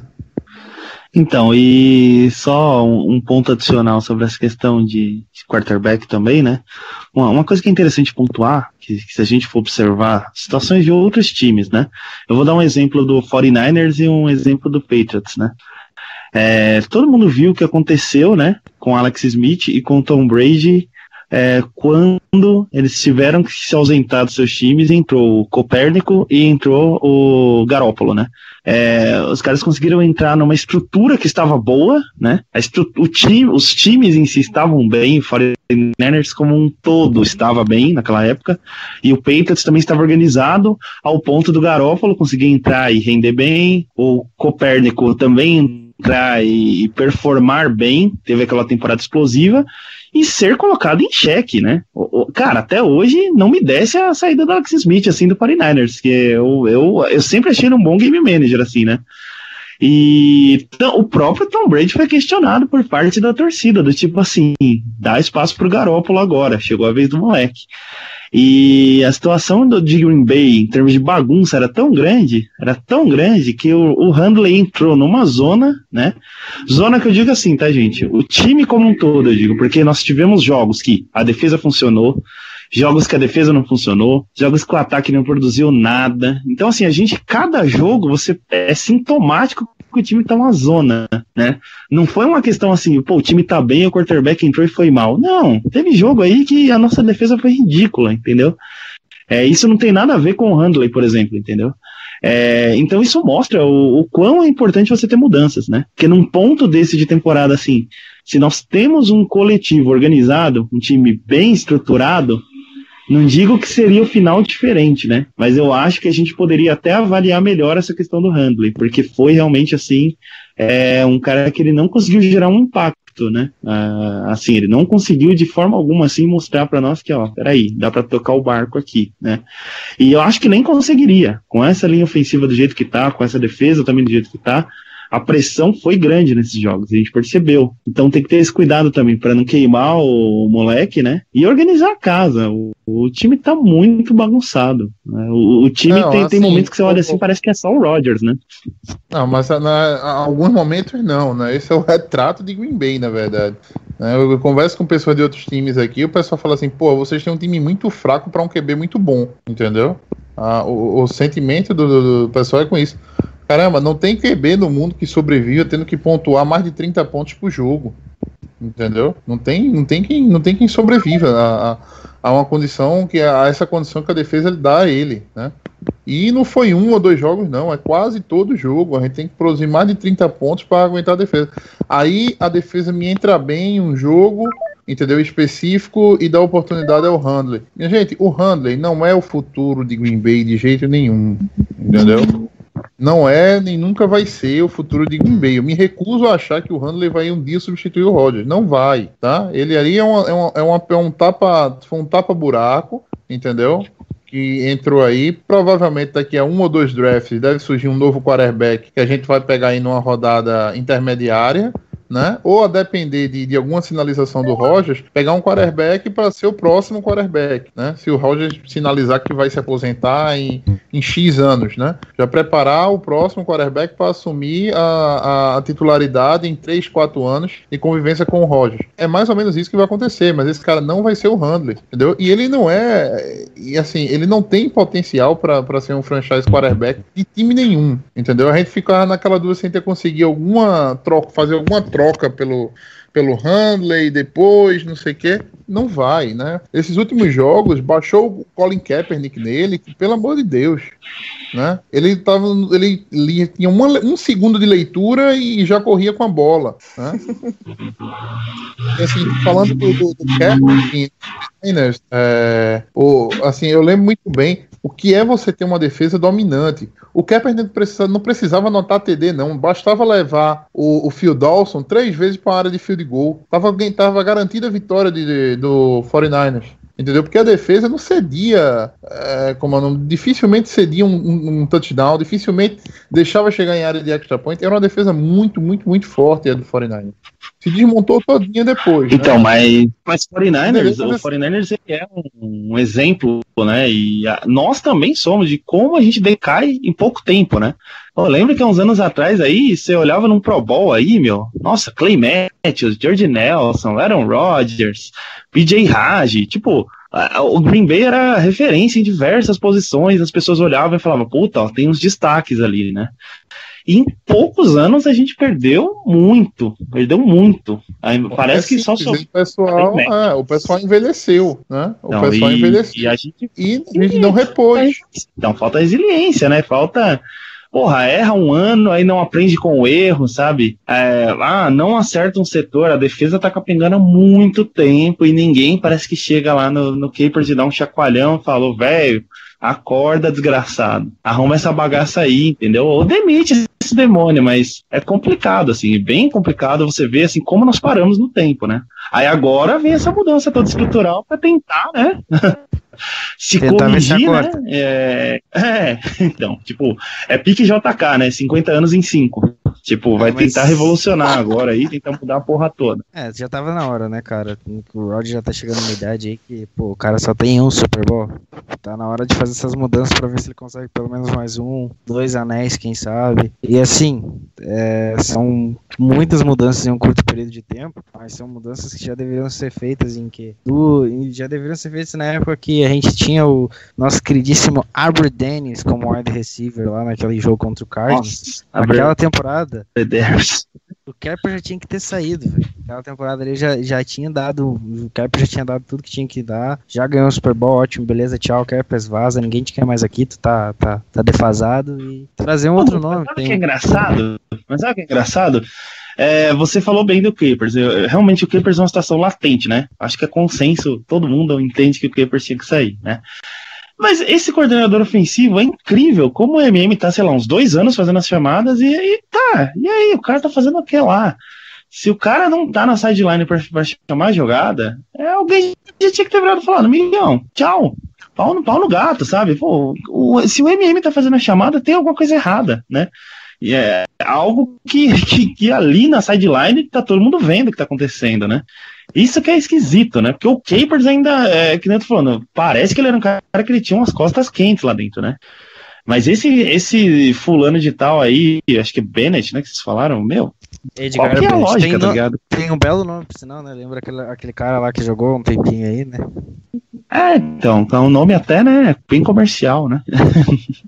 Então, e só um, ponto adicional sobre essa questão de, de quarterback também, né? Uma, uma coisa que é interessante pontuar, que, que se a gente for observar situações de outros times, né? Eu vou dar um exemplo do 49ers e um exemplo do Patriots, né? É, todo mundo viu o que aconteceu, né? Com Alex Smith e com Tom Brady é, quando eles tiveram que se ausentar dos seus times, entrou o Copérnico e entrou o Garópolo, né? É, os caras conseguiram entrar numa estrutura que estava boa, né? A o time, os times em si estavam bem, o 49ers como um todo estava bem naquela época, e o Patriots também estava organizado ao ponto do Garópolo conseguir entrar e render bem, o Copérnico também entrar e, e performar bem, teve aquela temporada explosiva, e ser colocado em xeque, né? O- o- cara, até hoje não me desce a saída do Alex Smith, assim, do 49ers, que eu, eu, eu sempre achei ele um bom game manager, assim, né? E então, o próprio Tom Brady foi questionado por parte da torcida, do tipo assim, dá espaço pro Garópolo agora, chegou a vez do moleque. E a situação do de Green Bay, em termos de bagunça, era tão grande, era tão grande, que o, o Handley entrou numa zona, né? Zona que eu digo assim, tá, gente? O time como um todo, eu digo, porque nós tivemos jogos que a defesa funcionou, jogos que a defesa não funcionou, jogos que o ataque não produziu nada. Então, assim, a gente, cada jogo, você é sintomático que o time tá uma zona, né? Não foi uma questão assim, pô, o time tá bem, o quarterback entrou e foi mal. Não, teve jogo aí que a nossa defesa foi ridícula, entendeu? É, isso não tem nada a ver com o Handley, por exemplo, entendeu? É, então isso mostra o, o quão é importante você ter mudanças, né? Porque num ponto desse de temporada assim, se nós temos um coletivo organizado, um time bem estruturado, não digo que seria o final diferente, né? Mas eu acho que a gente poderia até avaliar melhor essa questão do Handley, porque foi realmente assim, é um cara que ele não conseguiu gerar um impacto, né? Ah, assim, ele não conseguiu de forma alguma assim mostrar para nós que, ó, peraí, dá para tocar o barco aqui, né? E eu acho que nem conseguiria, com essa linha ofensiva do jeito que tá, com essa defesa também do jeito que tá, a pressão foi grande nesses jogos, a gente percebeu. Então tem que ter esse cuidado também para não queimar o moleque, né? E organizar a casa. O, o time tá muito bagunçado. né? O, o time Não, tem, tem assim, momentos que você olha assim, parece que é só o Rodgers, né? Não, mas na, em alguns momentos não, né? Esse é o retrato de Green Bay, na verdade. Né, Eu, converso com pessoas de outros times aqui, o pessoal fala assim, pô, vocês têm um time muito fraco para um QB muito bom, entendeu? Ah, o, o sentimento do, do- do pessoal é com isso. Caramba, não tem QB no mundo que sobreviva tendo que pontuar mais de 30 pontos por jogo. Entendeu? Não tem, não tem, quem, não tem quem sobreviva a, a, uma condição que a essa condição que a defesa dá a ele, né? E não foi um ou dois jogos, não. É quase todo jogo. A gente tem que produzir mais de 30 pontos para aguentar a defesa. Aí a defesa me entra bem em um jogo, entendeu? Específico e dá oportunidade ao Handley. Minha gente, o Handley não é o futuro de Green Bay de jeito nenhum. Entendeu? Não é nem nunca vai ser o futuro de Green Bay. Eu me recuso a achar que o Handley vai um dia substituir o Rodgers. Não vai, tá? Ele ali é, uma, é, uma, é, é um tapa, foi um tapa buraco, entendeu? Que entrou aí. Provavelmente daqui a um ou dois drafts deve surgir um novo quarterback que a gente vai pegar aí numa rodada intermediária. Né? Ou a depender de, de alguma sinalização do Rogers, pegar um quarterback para ser o próximo quarterback, né? Se o Rogers sinalizar que vai se aposentar em, em X anos, né? Já preparar o próximo quarterback para assumir a, a titularidade em 3, 4 anos de convivência com o Rogers. É mais ou menos isso que vai acontecer, mas esse cara não vai ser o Handley, entendeu? E ele não é, e assim, ele não tem potencial para ser um franchise quarterback de time nenhum, entendeu? A gente fica naquela dúvida se a gente ia conseguir alguma troca, fazer alguma troca pelo pelo Handley depois, não sei o que, não vai, né? Esses últimos jogos baixou o Colin Kaepernick nele, que, pelo amor de Deus, né? Ele tava, ele tinha uma- um segundo de leitura e já corria com a bola, né? Assim, falando do, do, do Kaepernick, Niners, é, o, assim, eu lembro muito bem o que é você ter uma defesa dominante. O Kaepernick não precisava, anotar TD, não. Bastava levar o, o Phil Dawson três vezes para a área de field goal. Tava, tava garantida a vitória de, de- do 49ers. Entendeu? Porque a defesa não cedia, é, como é o nome, dificilmente cedia um, um- um touchdown, dificilmente deixava chegar em área de extra point. Era uma defesa muito, muito, muito forte a do 49ers. Se desmontou todinha depois. né? Então, mas, mas 49ers, Beleza, o mas- 49ers ele é um, um exemplo, né? E a- nós também somos de como a gente decai em pouco tempo, né? Eu lembro que há uns anos atrás aí, você olhava num Pro Bowl aí, meu, nossa, Clay Matthews, George Nelson, Aaron Rodgers, PJ Raj, tipo, o Green Bay era referência em diversas posições, as pessoas olhavam e falavam, puta, ó, tem uns destaques ali, né? E em poucos anos a gente perdeu muito, perdeu muito. Aí parece que só o pessoal, é, o pessoal envelheceu, né? O Não, pessoal e, envelheceu e a gente e a gente não repôs. Então falta resiliência, né? Falta. Porra, erra um ano, aí não aprende com o erro, sabe? É, ah, não acerta um setor, a defesa tá capengando há muito tempo e ninguém parece que chega lá no, no Capers e dá um chacoalhão e falou, velho, acorda, desgraçado. Arruma essa bagaça aí, entendeu? Ou demite esse demônio, mas é complicado, assim, bem complicado você ver, assim, como nós paramos no tempo, né? Aí agora vem essa mudança toda estrutural para tentar, né? se Tentar corrigir, né? É, é, então, tipo, é pique JK, né? 50 anos em 5. Tipo, vai É, mas- tentar revolucionar agora aí, tentar mudar a porra toda. É, já tava na hora, né, cara? O Rod já tá chegando numa idade aí que, pô, o cara só tem um Super Bowl. Tá na hora de fazer essas mudanças pra ver se ele consegue pelo menos mais um, dois anéis, quem sabe. E assim, é, são muitas mudanças em um curto período de tempo, mas são mudanças que já deveriam ser feitas em que. do- já deveriam ser feitas na época que a gente tinha o nosso queridíssimo Arbor Dennis como wide receiver lá naquele jogo contra o Cardinals. Nossa, Naquela temporada. O Kepler já tinha que ter saído, velho. Aquela temporada ali já, já tinha dado. O Kepler já tinha dado tudo que tinha que dar. Já ganhou o Super Bowl, ótimo, beleza, tchau, Kepler, vaza. Ninguém te quer mais aqui, tu tá, tá, tá defasado. E trazer um outro nome. Sabe o que é Tem, engraçado? Mas sabe o que é engraçado? É, você falou bem do Capers. Eu- realmente o Capers é uma situação latente, né? Acho que é consenso, todo mundo entende que o Capers tinha que sair, né? Mas esse coordenador ofensivo é incrível. Como o MM tá, sei lá, uns dois anos fazendo as chamadas e, e tá. E aí, o cara tá fazendo o que lá? Se o cara não tá na sideline pra, pra chamar a jogada, é alguém já tinha que ter virado falando, milhão, tchau. Pau no, pau no gato, sabe? Pô, o- se o MM tá fazendo a chamada, tem alguma coisa errada, né? E é algo que, que, que ali na sideline tá todo mundo vendo o que tá acontecendo, né? Isso que é esquisito, né? Porque o Capers ainda, é, que nem eu tô falando, parece que ele era um cara que ele tinha umas costas quentes lá dentro, né? Mas esse, esse fulano de tal aí, acho que é Bennett, né, que vocês falaram, meu, Edgar qual que é a lógica, tem, tá ligado? tem um belo nome, por sinal, né? Lembra aquele, aquele cara lá que jogou um tempinho aí, né? É, então, é um nome até, né, bem comercial, né?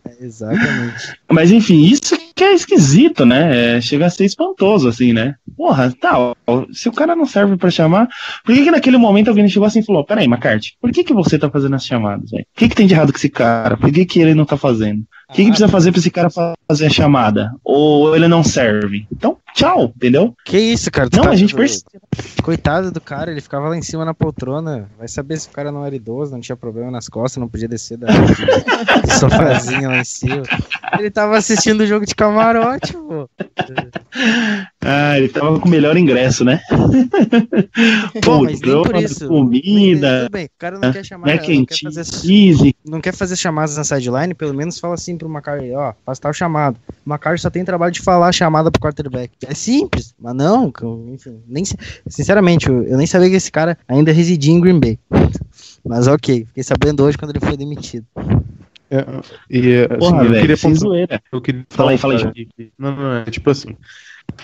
É, exatamente. Mas enfim, isso que é esquisito, né? É, chega a ser espantoso, assim, né? Porra, tá, ó, se o cara não serve pra chamar, por que, que naquele momento alguém chegou assim e falou: Peraí, McCarthy, por que, que você tá fazendo as chamadas, velho? O que, que tem de errado com esse cara? Por que, que ele não tá fazendo? O que, que precisa fazer pra esse cara fa- fazer a chamada? Ou ele não serve? Então, tchau, entendeu? Que isso, cara? Não, tá- a gente percebe. Coitado do cara, ele ficava lá em cima na poltrona. Vai saber se o cara não era idoso, não tinha problema nas costas, não podia descer da do sofazinho lá em cima. Ele tava assistindo o jogo de camarote, pô. Ah, ele tava com o melhor ingresso, né? Pô, isso. comida, Tudo bem, o cara não quer chamar, mac não quer fazer não quer fazer chamadas na sideline, pelo menos fala assim pro Macari, ó, faz tal chamado. O Macari só tem trabalho de falar a chamada pro quarterback. É simples, mas não, enfim, nem, sinceramente, eu, eu nem sabia que esse cara ainda residia em Green Bay. Mas ok, fiquei sabendo hoje quando ele foi demitido. É, e, assim, Porra, eu velho, queria sem pontuar- zoeira. Eu queria Fala aí, fala aí, falar que- Não, não, é tipo assim.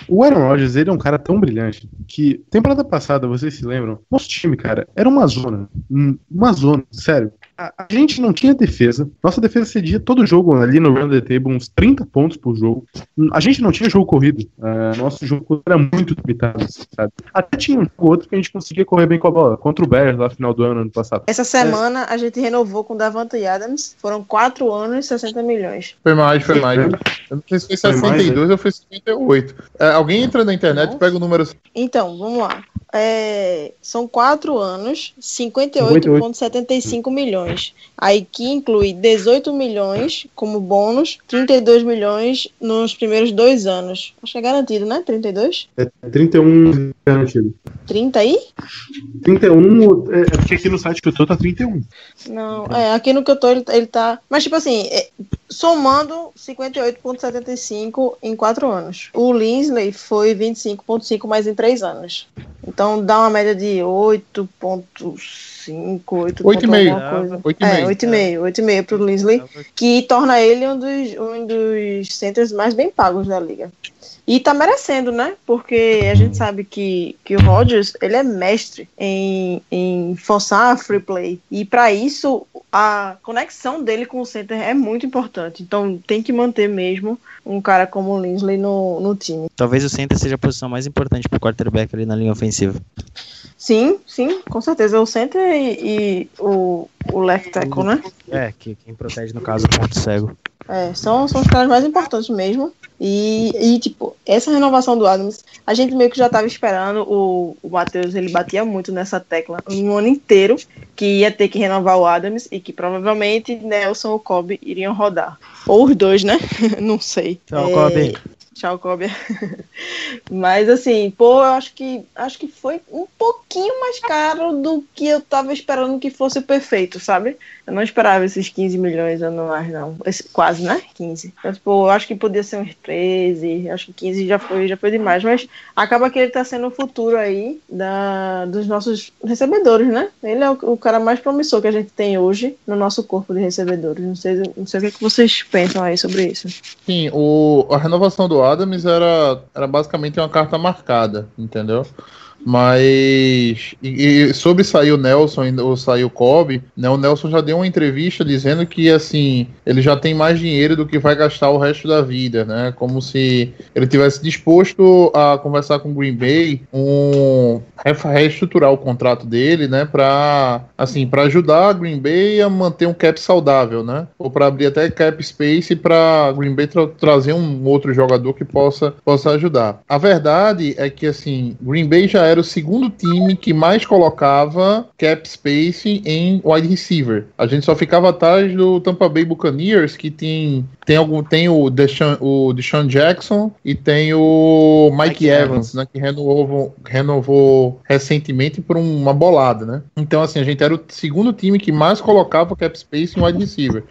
O Aaron Rodgers, ele é um cara tão brilhante que, temporada passada, vocês se lembram? Nosso time, cara, era uma zona. Hum, Uma zona, sério. A, a gente não tinha defesa. Nossa defesa cedia todo jogo ali no Run the Table, uns 30 pontos por jogo. Hum, A gente não tinha jogo corrido. Ah, nosso jogo era muito limitado, sabe? Até tinha um jogo ou outro que a gente conseguia correr bem com a bola. Contra o Bears lá no final do ano, ano passado. Essa semana a gente renovou com o Davante Adams. Foram 4 anos e 60 milhões. Foi mais, foi mais. Eu não sei se foi Foi mais, 62 ou foi 58. É, alguém entra na internet, Nossa. pega o número. Então, vamos lá. é, são quatro anos, 58,75 milhões. Aí que inclui 18 milhões como bônus, 32 milhões nos primeiros dois anos. Acho que é garantido, né? 32? É 31 garantido. 30 aí? 31, é, é porque aqui no site que eu tô tá 31. Não, é, aqui no que eu tô ele, ele tá. Mas, tipo assim, é, somando 58,75 em quatro anos. O Linsley foi 25,5 mais em três anos. Então dá uma média de 8,5, 8, Oito e meio. alguma coisa. Oito e é, meio. 8,5, 8,5 pro Linsley, que torna ele um dos, um dos centers mais bem pagos da liga. E tá merecendo, né? Porque a gente sabe que, que o Rodgers, ele é mestre em, em forçar a free play. E para isso, a conexão dele com o center é muito importante. Então tem que manter mesmo um cara como o Linsley no, no time. Talvez o center seja a posição mais importante pro quarterback ali na linha ofensiva. Sim, sim, com certeza. O center e, e o, o left tackle, né? É, que quem protege no caso o ponto cego. É, são, são os caras mais importantes mesmo. E, e, tipo, essa renovação do Adams, a gente meio que já tava esperando. O, o Matheus, ele batia muito nessa tecla um ano inteiro que ia ter que renovar o Adams e que provavelmente Nelson ou Kobe iriam rodar. Ou os dois, né? Não sei. Tchau, É, Kobe. Tchau, Kobe. Mas assim, pô, eu acho que acho que foi um pouquinho mais caro do que eu tava esperando que fosse perfeito, sabe? Eu não esperava esses 15 milhões anuais, não. Esse, quase, né? 15. Então, tipo, eu acho que podia ser uns 13, acho que 15 já foi, já foi demais, mas acaba que ele tá sendo o futuro aí da, dos nossos recebedores, né? Ele é o, o cara mais promissor que a gente tem hoje no nosso corpo de recebedores. Não sei, não sei o que, é que vocês pensam aí sobre isso. Sim, o, a renovação do Adams era, era basicamente uma carta marcada, entendeu? Mas e, e sobre sair o Nelson ou sair o Kobe, né, o Nelson já deu uma entrevista dizendo que assim ele já tem mais dinheiro do que vai gastar o resto da vida, né? Como se ele tivesse disposto a conversar com o Green Bay, um re- reestruturar o contrato dele, né? Para assim para ajudar a Green Bay a manter um cap saudável, né? Ou para abrir até cap space para Green Bay tra- trazer um outro jogador que possa possa ajudar. A verdade é que assim Green Bay já era o segundo time que mais colocava cap space em wide receiver. A gente só ficava atrás do Tampa Bay Buccaneers que tem tem algum tem o Deshaun, o Deshaun Jackson e tem o Mike, Mike Evans, Evans. né, que renovou renovou recentemente por um- uma bolada, né? Então assim, a gente era o segundo time que mais colocava cap space em wide receiver.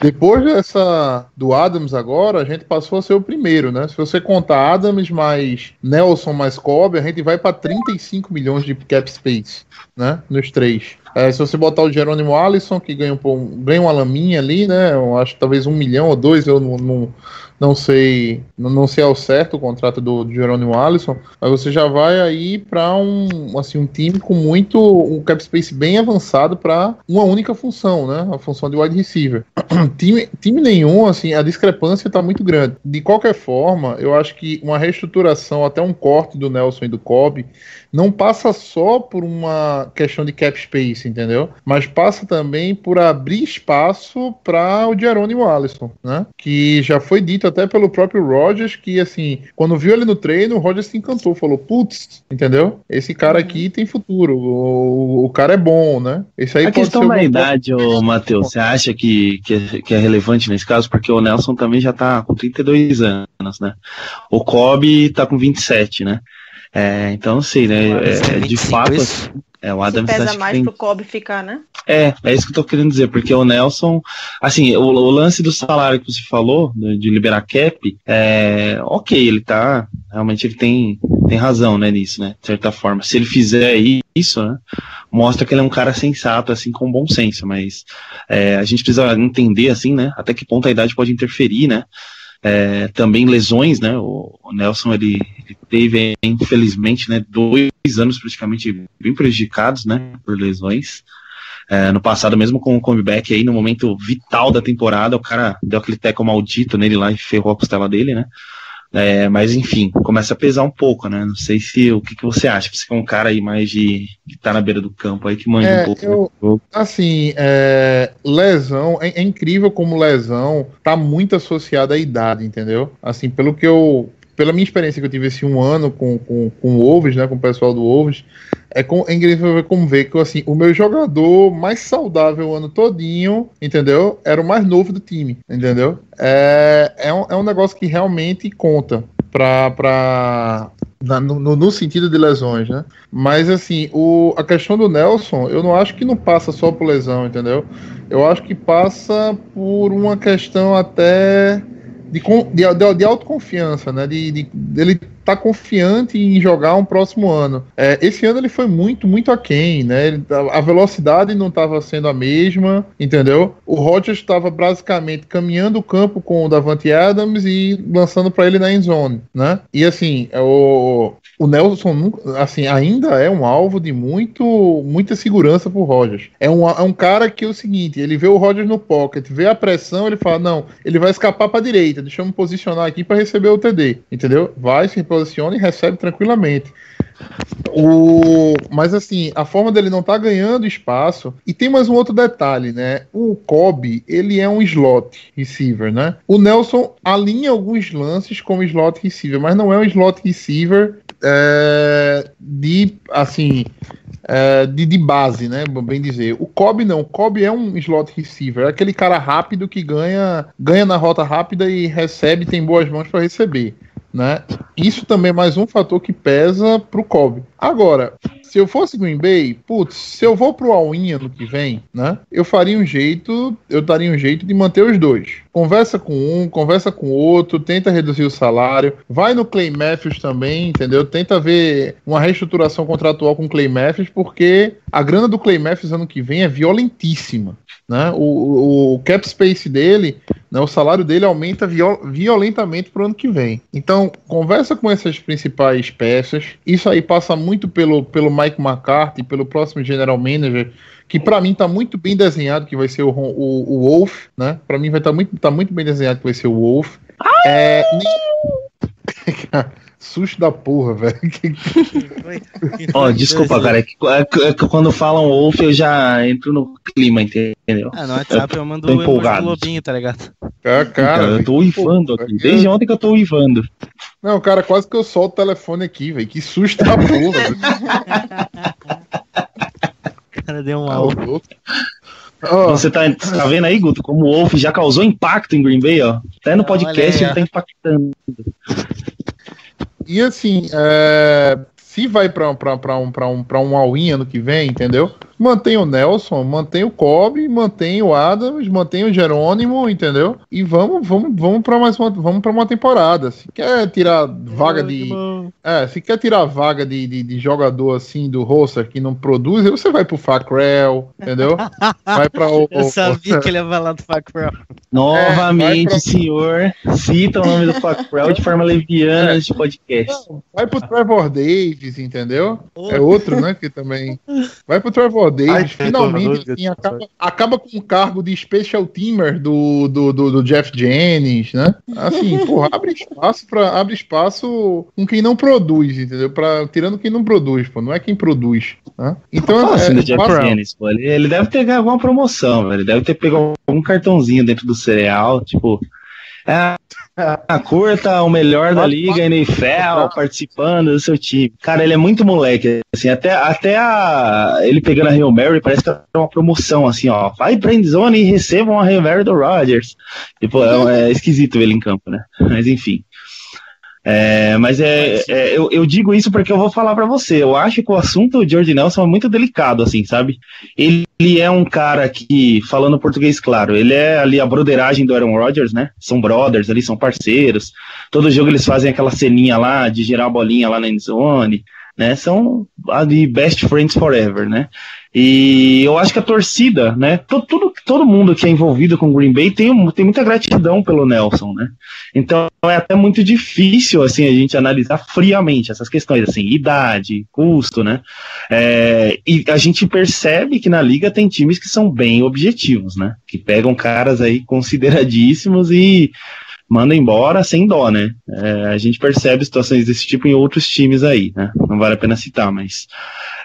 Depois dessa do Adams agora, a gente passou a ser o primeiro, né? Se você contar Adams mais Nelson mais Kobe, a gente vai para 35 milhões de cap space, né? Nos três. É, se você botar o Jerônimo Alisson, que ganha um, ganha uma laminha ali, né? Eu acho que talvez um milhão ou dois, eu não, não, não sei, não, sei ao certo o contrato do, Jerônimo Alisson, mas você já vai aí para um, assim, um time com muito um cap space bem avançado para uma única função, né? A função de wide receiver. time, time nenhum, assim, a discrepância está muito grande. De qualquer forma, eu acho que uma reestruturação, até um corte do Nelson e do Kobe, não passa só por uma questão de cap space, entendeu? Mas passa também por abrir espaço para o Jerônimo Alisson, né? Que já foi dito até pelo próprio Rogers que, assim, quando viu ele no treino, o Rogers se encantou, falou, putz, entendeu? Esse cara aqui tem futuro, o, o cara é bom, né? Esse aí A questão ser da idade, ô Matheus, você acha que, que, é, que é relevante nesse caso? Porque o Nelson também já tá com 32 anos, né? O Kobe tá com 27, né? É, então não sei, né? Tem É, de 25 fato, isso? é, o Se Adams acho pesa que mais tem- pro Kobe ficar, né? É, é isso que eu tô querendo dizer, porque o Nelson, assim, o, o lance do salário que você falou, de, de liberar cap, é, ok, ele tá, realmente ele tem, tem razão, né, nisso, né, de certa forma. Se ele fizer isso, né, mostra que ele é um cara sensato, assim, com bom senso, mas é, a gente precisa entender, assim, né, até que ponto a idade pode interferir, né, é, também lesões, né? O, o Nelson ele, ele teve, infelizmente, né, dois anos praticamente bem prejudicados, né, por lesões. É, no passado, mesmo com o comeback aí, no momento vital da temporada, o cara deu aquele teco maldito nele lá e ferrou a costela dele, né? É, mas enfim, começa a pesar um pouco, né? Não sei se o que, que você acha. Você que é um cara aí mais de que tá na beira do campo aí que manja É, um pouco. eu- do. Assim, é, lesão, é, é incrível como lesão tá muito associada à idade, entendeu? Assim, pelo que eu pela minha experiência que eu tive esse um ano com, com, com o Wolves, né, com o pessoal do Wolves, é, com, é incrível como ver que assim, o meu jogador mais saudável o ano todinho, entendeu? Era o mais novo do time, entendeu? É, é, um, é um negócio que realmente conta para pra, na- no- no sentido de lesões, né? Mas assim, o, a questão do Nelson, eu não acho que não passa só por lesão, entendeu? Eu acho que passa por uma questão até de, de, de autoconfiança, né? De, de, dele tá confiante em jogar um próximo ano. É, esse ano ele foi muito, muito aquém, né? Ele- a velocidade não estava sendo a mesma, entendeu? O Rodgers estava basicamente caminhando o campo com o Davante Adams e lançando para ele na endzone, né? E assim, é o, o Nelson assim, ainda é um alvo de muito, muita segurança pro Rodgers. É um, é um cara que é o seguinte, ele vê o Rodgers no pocket, vê a pressão, ele fala, não, ele vai escapar para direita, deixa eu me posicionar aqui para receber o TD, entendeu? Vai, se posiciona e recebe tranquilamente. O... Mas assim, a forma dele não tá ganhando espaço. E tem mais um outro detalhe, né? O Kobe, ele é um slot receiver, né? O Nelson alinha alguns lances como slot receiver, mas não é um slot receiver é, de, assim, é, de, de base, né? Bem dizer. O Kobe não. O Kobe é um slot receiver. É aquele cara rápido que ganha, ganha na rota rápida e recebe, tem boas mãos para receber. Né? Isso também é mais um fator que pesa pro Kobe. Agora, se eu fosse Green Bay, putz, se eu vou pro All-in ano que vem, né? Eu faria um jeito, eu daria um jeito de manter os dois. Conversa com um, conversa com o outro, tenta reduzir o salário, vai no Clay Matthews também, entendeu? Tenta ver uma reestruturação contratual com o Clay Matthews, porque a grana do Clay Matthews ano que vem é violentíssima, né? O, o, o cap space dele, né, o salário dele aumenta viol- violentamente pro ano que vem. Então, conversa com essas principais peças. Isso aí passa muito pelo, pelo Mike McCarthy, pelo próximo general manager, que pra mim tá muito bem desenhado que vai ser o, o, o Wolf, né? Para mim vai estar muito, tá muito bem desenhado que vai ser o Wolf. É, nem- Susto da porra, velho. Ó, desculpa, cara, é que, é que- é que quando falam Wolf eu já entro no clima, entendeu? Ah, no WhatsApp eu mando Tô o empolgado. lobinho, tá ligado? Ah, cara, Então, eu tô uivando aqui. Desde ontem que eu tô uivando. Não, cara, quase que eu solto o telefone aqui, velho. Que susto da porra. cara deu Você tá, tá vendo aí, Guto, como o Wolf já causou impacto em Green Bay, ó. Até no podcast ele tá impactando. E assim, é, se vai pra, pra, pra um, pra, um, pra um all-in ano que vem, entendeu? Mantém o Nelson, mantém o Kobe, mantém o Adams, mantém o Jerônimo, entendeu? E vamos, vamos, vamos para mais uma, vamos para uma temporada. Se quer tirar vaga de, é, se quer tirar vaga de, de, de jogador assim do roster que não produz, você vai pro Facrell, entendeu? Vai para o, Eu o- sabia que ele ia falar do Facrell. Novamente, vai pra- senhor, cita o nome do Facrell de forma leviana neste podcast. Vai pro Trevor Davis, entendeu? É outro, né? Que também. Vai pro Trevor Davis. Ai, finalmente assim, acaba, acaba com o cargo de special teamer do, do, do, do Jeff Jennings, né? Assim, porra, abre espaço para abre espaço com quem não produz, entendeu? Pra, tirando quem não produz, pô, não é quem produz. Né? Então, assim é, Jeff passa- Jennings, pô. Ele, ele deve ter ganho alguma promoção, velho. Ele deve ter pegado algum cartãozinho dentro do cereal, tipo. Ah, ah, curta o melhor da liga NFL participando do seu time. Cara, ele é muito moleque, assim, até, até a, ele pegando a Hail Mary parece que é uma promoção, assim, ó, vai pra endzone e recebam a Hail Mary do Rodgers. Tipo, é, é esquisito ele em campo, né? Mas enfim. É, mas é, é, eu, eu digo isso porque eu vou falar pra você. Eu acho que o assunto do George Nelson é muito delicado, assim, sabe? Ele, ele é um cara que, falando português claro, ele é ali a broderagem do Aaron Rodgers, né? São brothers ali, são parceiros. Todo jogo eles fazem aquela ceninha lá de girar a bolinha lá na endzone, né? São ali best friends forever, né? E eu acho que a torcida, né? to- Tudo, todo mundo que é envolvido com o Green Bay tem, tem muita gratidão pelo Nelson, né? Então é até muito difícil assim a gente analisar friamente essas questões, assim, idade, custo, né? É, e a gente percebe que na liga tem times que são bem objetivos, né? Que pegam caras aí consideradíssimos e manda embora sem dó, né? É, a gente percebe situações desse tipo em outros times aí, né? Não vale a pena citar, mas.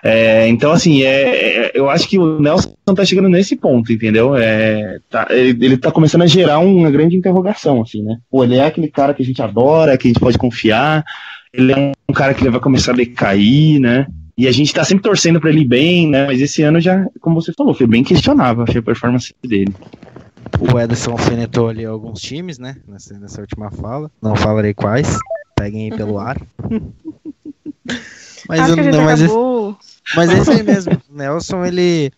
é, então, assim, é, é- eu acho que o Nelson tá chegando nesse ponto, entendeu? É, tá- ele, ele tá começando a gerar uma grande interrogação, assim, né? Pô, ele é aquele cara que a gente adora, que a gente pode confiar, ele é um cara que vai começar a decair, né? E a gente tá sempre torcendo pra ele bem, né? Mas esse ano já, como você falou, foi bem questionável a performance dele. O Ederson alfinetou ali alguns times, né? Nessa, nessa última fala. Não falarei quais. Peguem aí pelo ar. mas, Acho eu, que a gente não, mas, acabou. Mas é isso aí mesmo. O Nelson, ele.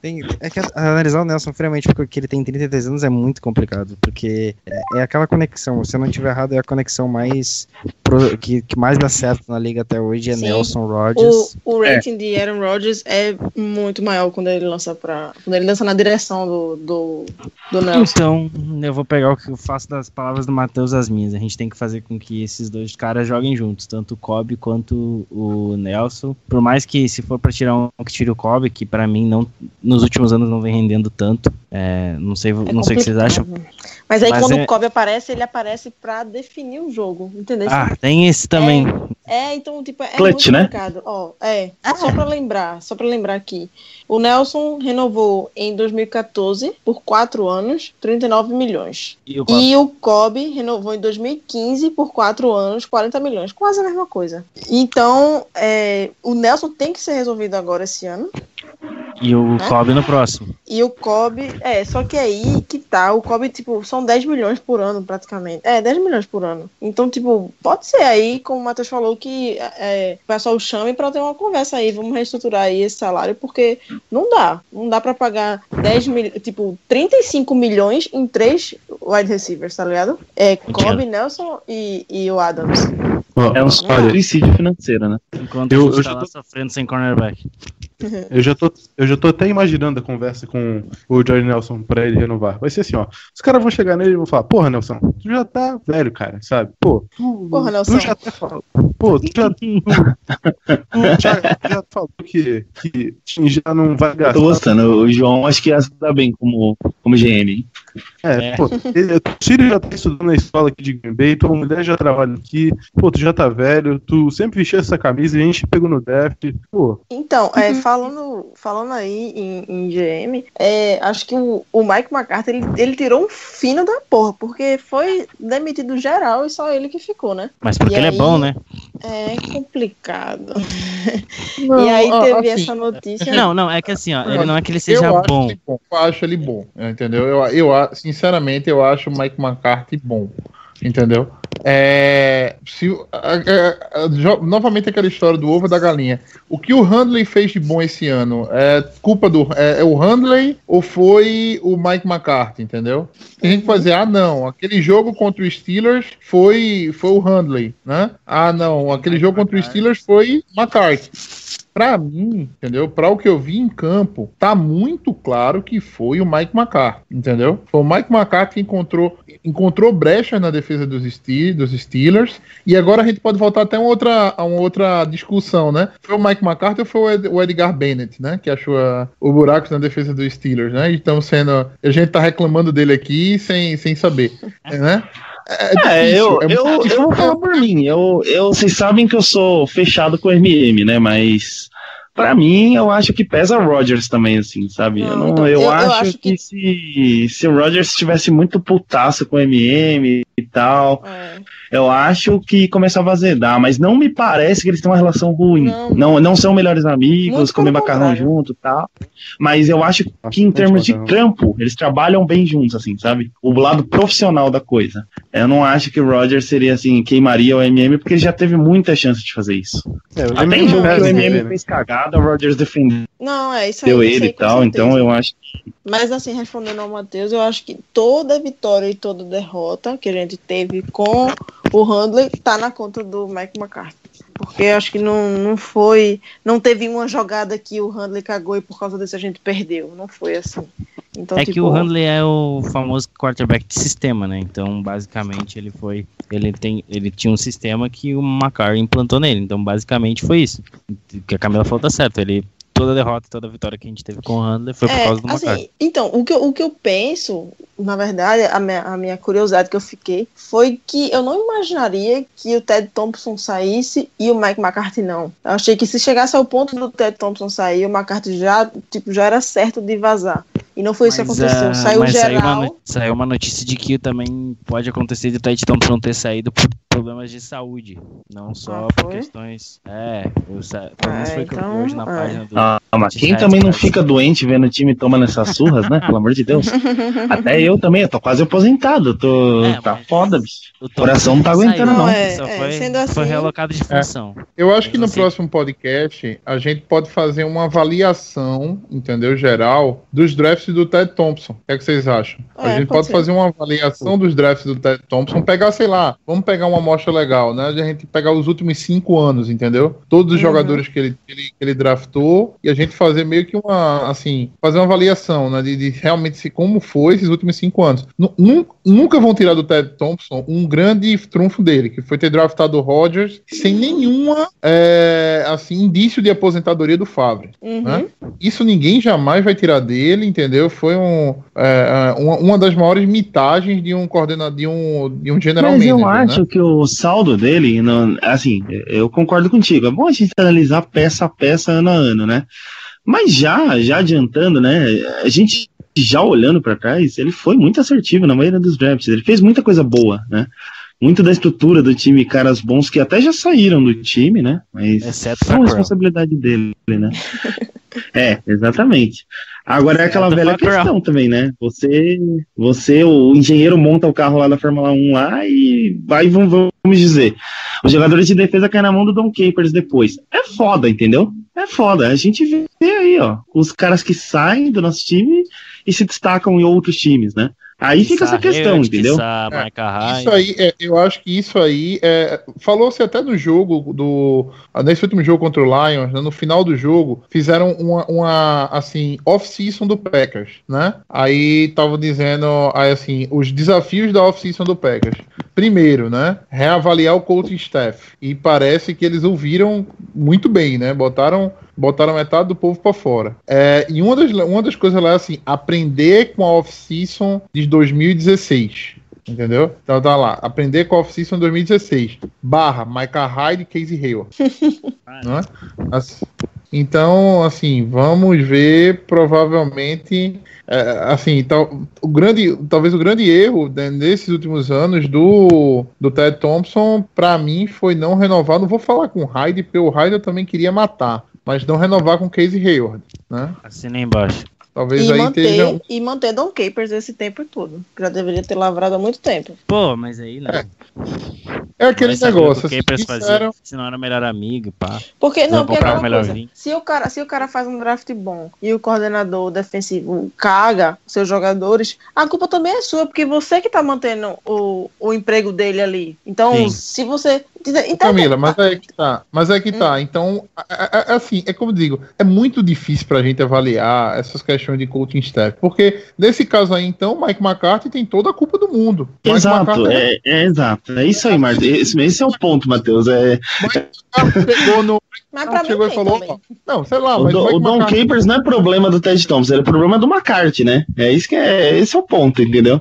Tem, é que analisar o Nelson friamente porque ele tem 33 anos é muito complicado. Porque é, é aquela conexão. Se eu não tiver errado, é a conexão mais. pro- que, que mais dá certo na liga até hoje. É Sim. Nelson Rodgers. O, o rating de Aaron Rodgers é muito maior quando ele lança para quando ele lança na direção do, do, do Nelson. Então, eu vou pegar o que eu faço das palavras do Matheus as minhas. A gente tem que fazer com que esses dois caras joguem juntos, tanto o Kobe quanto o Nelson. Por mais que, se for pra tirar um, que tire o Kobe, que pra mim não, nos últimos anos não vem rendendo tanto. É, não sei, É não sei o que vocês acham. Mas aí Mas quando é- o Kobe aparece, ele aparece pra definir o jogo, entendeu? Ah, tem esse também. É, então, tipo, é Clutch, muito né? complicado. Ó, é, só pra lembrar, só pra lembrar aqui. O Nelson renovou em 2014 por 4 anos, 39 milhões. E o Kobe? E o Kobe renovou em 2015 por 4 anos, 40 milhões. Quase a mesma coisa. Então, é, o Nelson tem que ser resolvido agora esse ano. E o Né? Kobe no próximo. E o Kobe, é, só que aí que tá, o Kobe, tipo, são 10 milhões por ano, praticamente. É, 10 milhões por ano. Então, tipo, pode ser aí, como o Matheus falou, que é, o pessoal chame pra ter uma conversa aí, vamos reestruturar aí esse salário, porque não dá. Não dá pra pagar 10 mil, tipo, 35 milhões em três wide receivers, tá ligado? É Kobe, Nelson e, e o Adams. É um olha, suicídio financeiro, né? Enquanto Eu- eu tá já lá tô- sofrendo sem cornerback. eu já, tô, eu já tô até imaginando a conversa com o Jorge Nelson pra ele renovar. Vai ser assim, ó. Os caras vão chegar nele e vão falar, porra, Nelson, tu já tá velho, cara, sabe? Pô, tu, Porra, Nelson. tu já tá. Pô, tu já, tu já, já falou que, que já não vai Eu gastar. tô gostando. O João acho que ia se dar bem como, como GM, hein? É, É. pô, o filho já tá estudando na escola aqui de Green Bay, tua mulher já trabalha aqui, pô, tu já tá velho, tu sempre vestiu essa camisa e a gente pegou no draft, pô, Então, é, falando, falando aí em, em GM, é, acho que o, o Mike McCarthy ele, ele tirou um fino da porra, porque foi demitido geral e só ele que ficou, né? Mas porque E ele é aí- bom, né? É complicado. Não, e aí teve assim, essa notícia. Não, não, é que assim, ó, ele não é que ele Eu seja acho bom. ele bom. Eu acho ele bom, entendeu? Eu, eu, sinceramente, eu acho o Mike McCarthy bom, entendeu? É, se, a- a- a- novamente aquela história do ovo da galinha. O que o Handley fez de bom esse ano é culpa do é, é o Handley ou foi o Mike McCarthy, entendeu? Tem gente que vai dizer, ah não, aquele jogo contra os Steelers foi, foi o Handley, né? Ah não, aquele jogo contra os Steelers foi McCarthy. Pra mim, entendeu? Pra o que eu vi em campo, tá muito claro que foi o Mike McCarthy, entendeu? Foi o Mike McCarthy que encontrou, encontrou brechas na defesa dos, Ste- dos Steelers. E agora a gente pode voltar até uma outra, uma outra discussão, né? Foi o Mike McCarthy ou foi o Ed- o Edgar Bennett, né? Que achou a- o buraco na defesa dos Steelers, né? E estamos sendo. A gente tá reclamando dele aqui sem, sem saber, né? É, difícil, eu, é eu, eu vou falar por mim. Eu, eu, vocês sabem que eu sou fechado com o MM, né? Mas pra mim, eu acho que pesa o Rodgers também, assim, sabe? eu, Não, não, então, eu, eu- eu acho, acho que, que- se, se o Rodgers estivesse muito putaço com o MM e tal, É. eu acho que começava a azedar. Mas não me parece que eles têm uma relação ruim. Não. Não, não, são melhores amigos, comem macarrão contrário. junto e tal. Mas eu acho que em termos de campo, eles trabalham bem juntos, assim, sabe? O lado profissional da coisa. Eu não acho que o Roger seria assim, queimaria o MM, porque ele já teve muita chance de fazer isso. É, o Até MM em jogo que o ele, MM né? fez cagada, o Rogers defendeu Não, é isso aí. ele isso aí, e tal, certeza. então eu acho Mas assim, respondendo ao Matheus, eu acho que toda vitória e toda derrota que a gente teve com o Handley tá na conta do Mike McCarthy. Porque acho que não, não foi. Não teve uma jogada que o Handley cagou e por causa disso a gente perdeu. Não foi assim. Então, É tipo, que o Handley é o famoso quarterback de sistema, né? Então, basicamente, ele foi. Ele, tem, ele tinha um sistema que o McCarr implantou nele. Então, basicamente, foi isso. O que a Camila falou tá certo. Ele toda a derrota, toda a vitória que a gente teve com o Handler foi por É, causa do assim, então, o que, eu, o que eu penso, na verdade, a minha, a minha curiosidade que eu fiquei foi que eu não imaginaria que o Ted Thompson saísse e o Mike McCarthy não. Eu achei que se chegasse ao ponto do Ted Thompson sair, o McCarthy já, tipo, já era certo de vazar. E não foi isso que Mas, aconteceu. ah, Saiu mas saiu geral. uma, no- saiu uma notícia de que também pode acontecer de o Ted Thompson ter saído por problemas de saúde. Não só Ah, por questões. É, eu sa... pelo menos Ah, foi o que eu vi então, hoje na é. página do. Ah, mas quem também não fica doente vendo o time tomando essas surras, né? Pelo amor de Deus. Até eu também, eu tô quase aposentado. Tô... É, tá foda, bicho. O coração não tá aguentando, saiu, não. É, Só é, foi, sendo assim- foi realocado de função. Eu acho que no assim- próximo podcast a gente pode fazer uma avaliação, entendeu, geral, dos drafts do Ted Thompson. O que, é que vocês acham? a É, gente pode pode fazer uma avaliação dos drafts do Ted Thompson, pegar, sei lá, vamos pegar uma amostra legal, né? A gente pegar os últimos cinco anos, entendeu? Todos os Uhum. jogadores que ele, ele, que ele draftou e a gente fazer meio que uma, assim, fazer uma avaliação, né? De, de realmente se, como foi esses últimos cinco anos. Nu- nun- Nunca vão tirar do Ted Thompson um grande trunfo dele, que foi ter draftado o Rodgers sem nenhuma, é, assim, indício de aposentadoria do Favre. Uhum. né? Isso ninguém jamais vai tirar dele, entendeu? Foi um, é, uma, uma das maiores mitagens de um coordenador, de um, de um general Mas eu manager, acho né? que o saldo dele, não- assim, eu concordo contigo. É bom a gente analisar peça a peça, ano a ano, né? Mas já, já adiantando, né? A gente já olhando pra trás, ele foi muito assertivo na maioria dos drafts. Ele fez muita coisa boa, né? Muito da estrutura do time, caras bons que até já saíram do time, né? Mas Exceto são responsabilidade dele, né? é, exatamente. Agora é aquela Exceto velha questão também, né? Você, você, o engenheiro monta o carro lá da Fórmula 1 lá e vai, vamos, vamos dizer, os jogadores de defesa caem na mão do Don Capers depois. É foda, entendeu? É foda. A gente vê aí, ó, os caras que saem do nosso time e se destacam em outros times, né? Aí fica essa questão, entendeu? Hyde. Isso aí, é, eu acho que isso aí é, falou-se até no jogo do nesse último jogo contra o Lions, né, no final do jogo fizeram uma, uma assim off-season do Packers, né? Aí tava dizendo aí, assim os desafios da off-season do Packers. Primeiro, né? Reavaliar o coaching staff e parece que eles ouviram muito bem, né? Botaram botaram metade do povo para fora. É, e uma das, uma das coisas lá é assim, aprender com a off-season de 2016. Entendeu? Então tá lá, aprender com a off-season 2016. Barra, Micah Hyde e Casey Hayward. Assim, então, assim, vamos ver provavelmente. é, assim, tal, o grande, talvez o grande erro né, nesses últimos anos do, do Ted Thompson, para mim, foi não renovar. Não vou falar com o Hyde, porque o Hyde eu também queria matar, mas não renovar com Casey Hayward, né? Assina embaixo. Talvez E aí manter, esteja. um- e manter Don Capers esse tempo todo. Já deveria ter lavrado há muito tempo. Pô, mas aí não. É aquele Vai saber negócio. Assim, disseram- se não era o melhor amigo, pá. Porque, não, porque é melhor coisa, se o, cara, se o cara faz um draft bom e o coordenador defensivo caga seus jogadores, a culpa também é sua, porque você que tá mantendo o, o emprego dele ali. Então, Sim. se você. Então, Camila, mas é que tá. Mas é que tá. Então, é, é- é assim, é como eu digo, é muito difícil pra gente avaliar essas questões de coaching staff. Porque, nesse caso aí, então, Mike McCarthy tem toda a culpa do mundo. Mike Exato, é, é exato. É isso aí, Marcos. Esse, esse é o ponto, Matheus. É, chegou no. mas pra mim chegou e falou. também. Não, sei lá, o, mas Do- o Don McCarthy- Capers não é problema do Ted Thompson, é problema do McCarthy, né? É isso que é. Esse é o ponto, entendeu?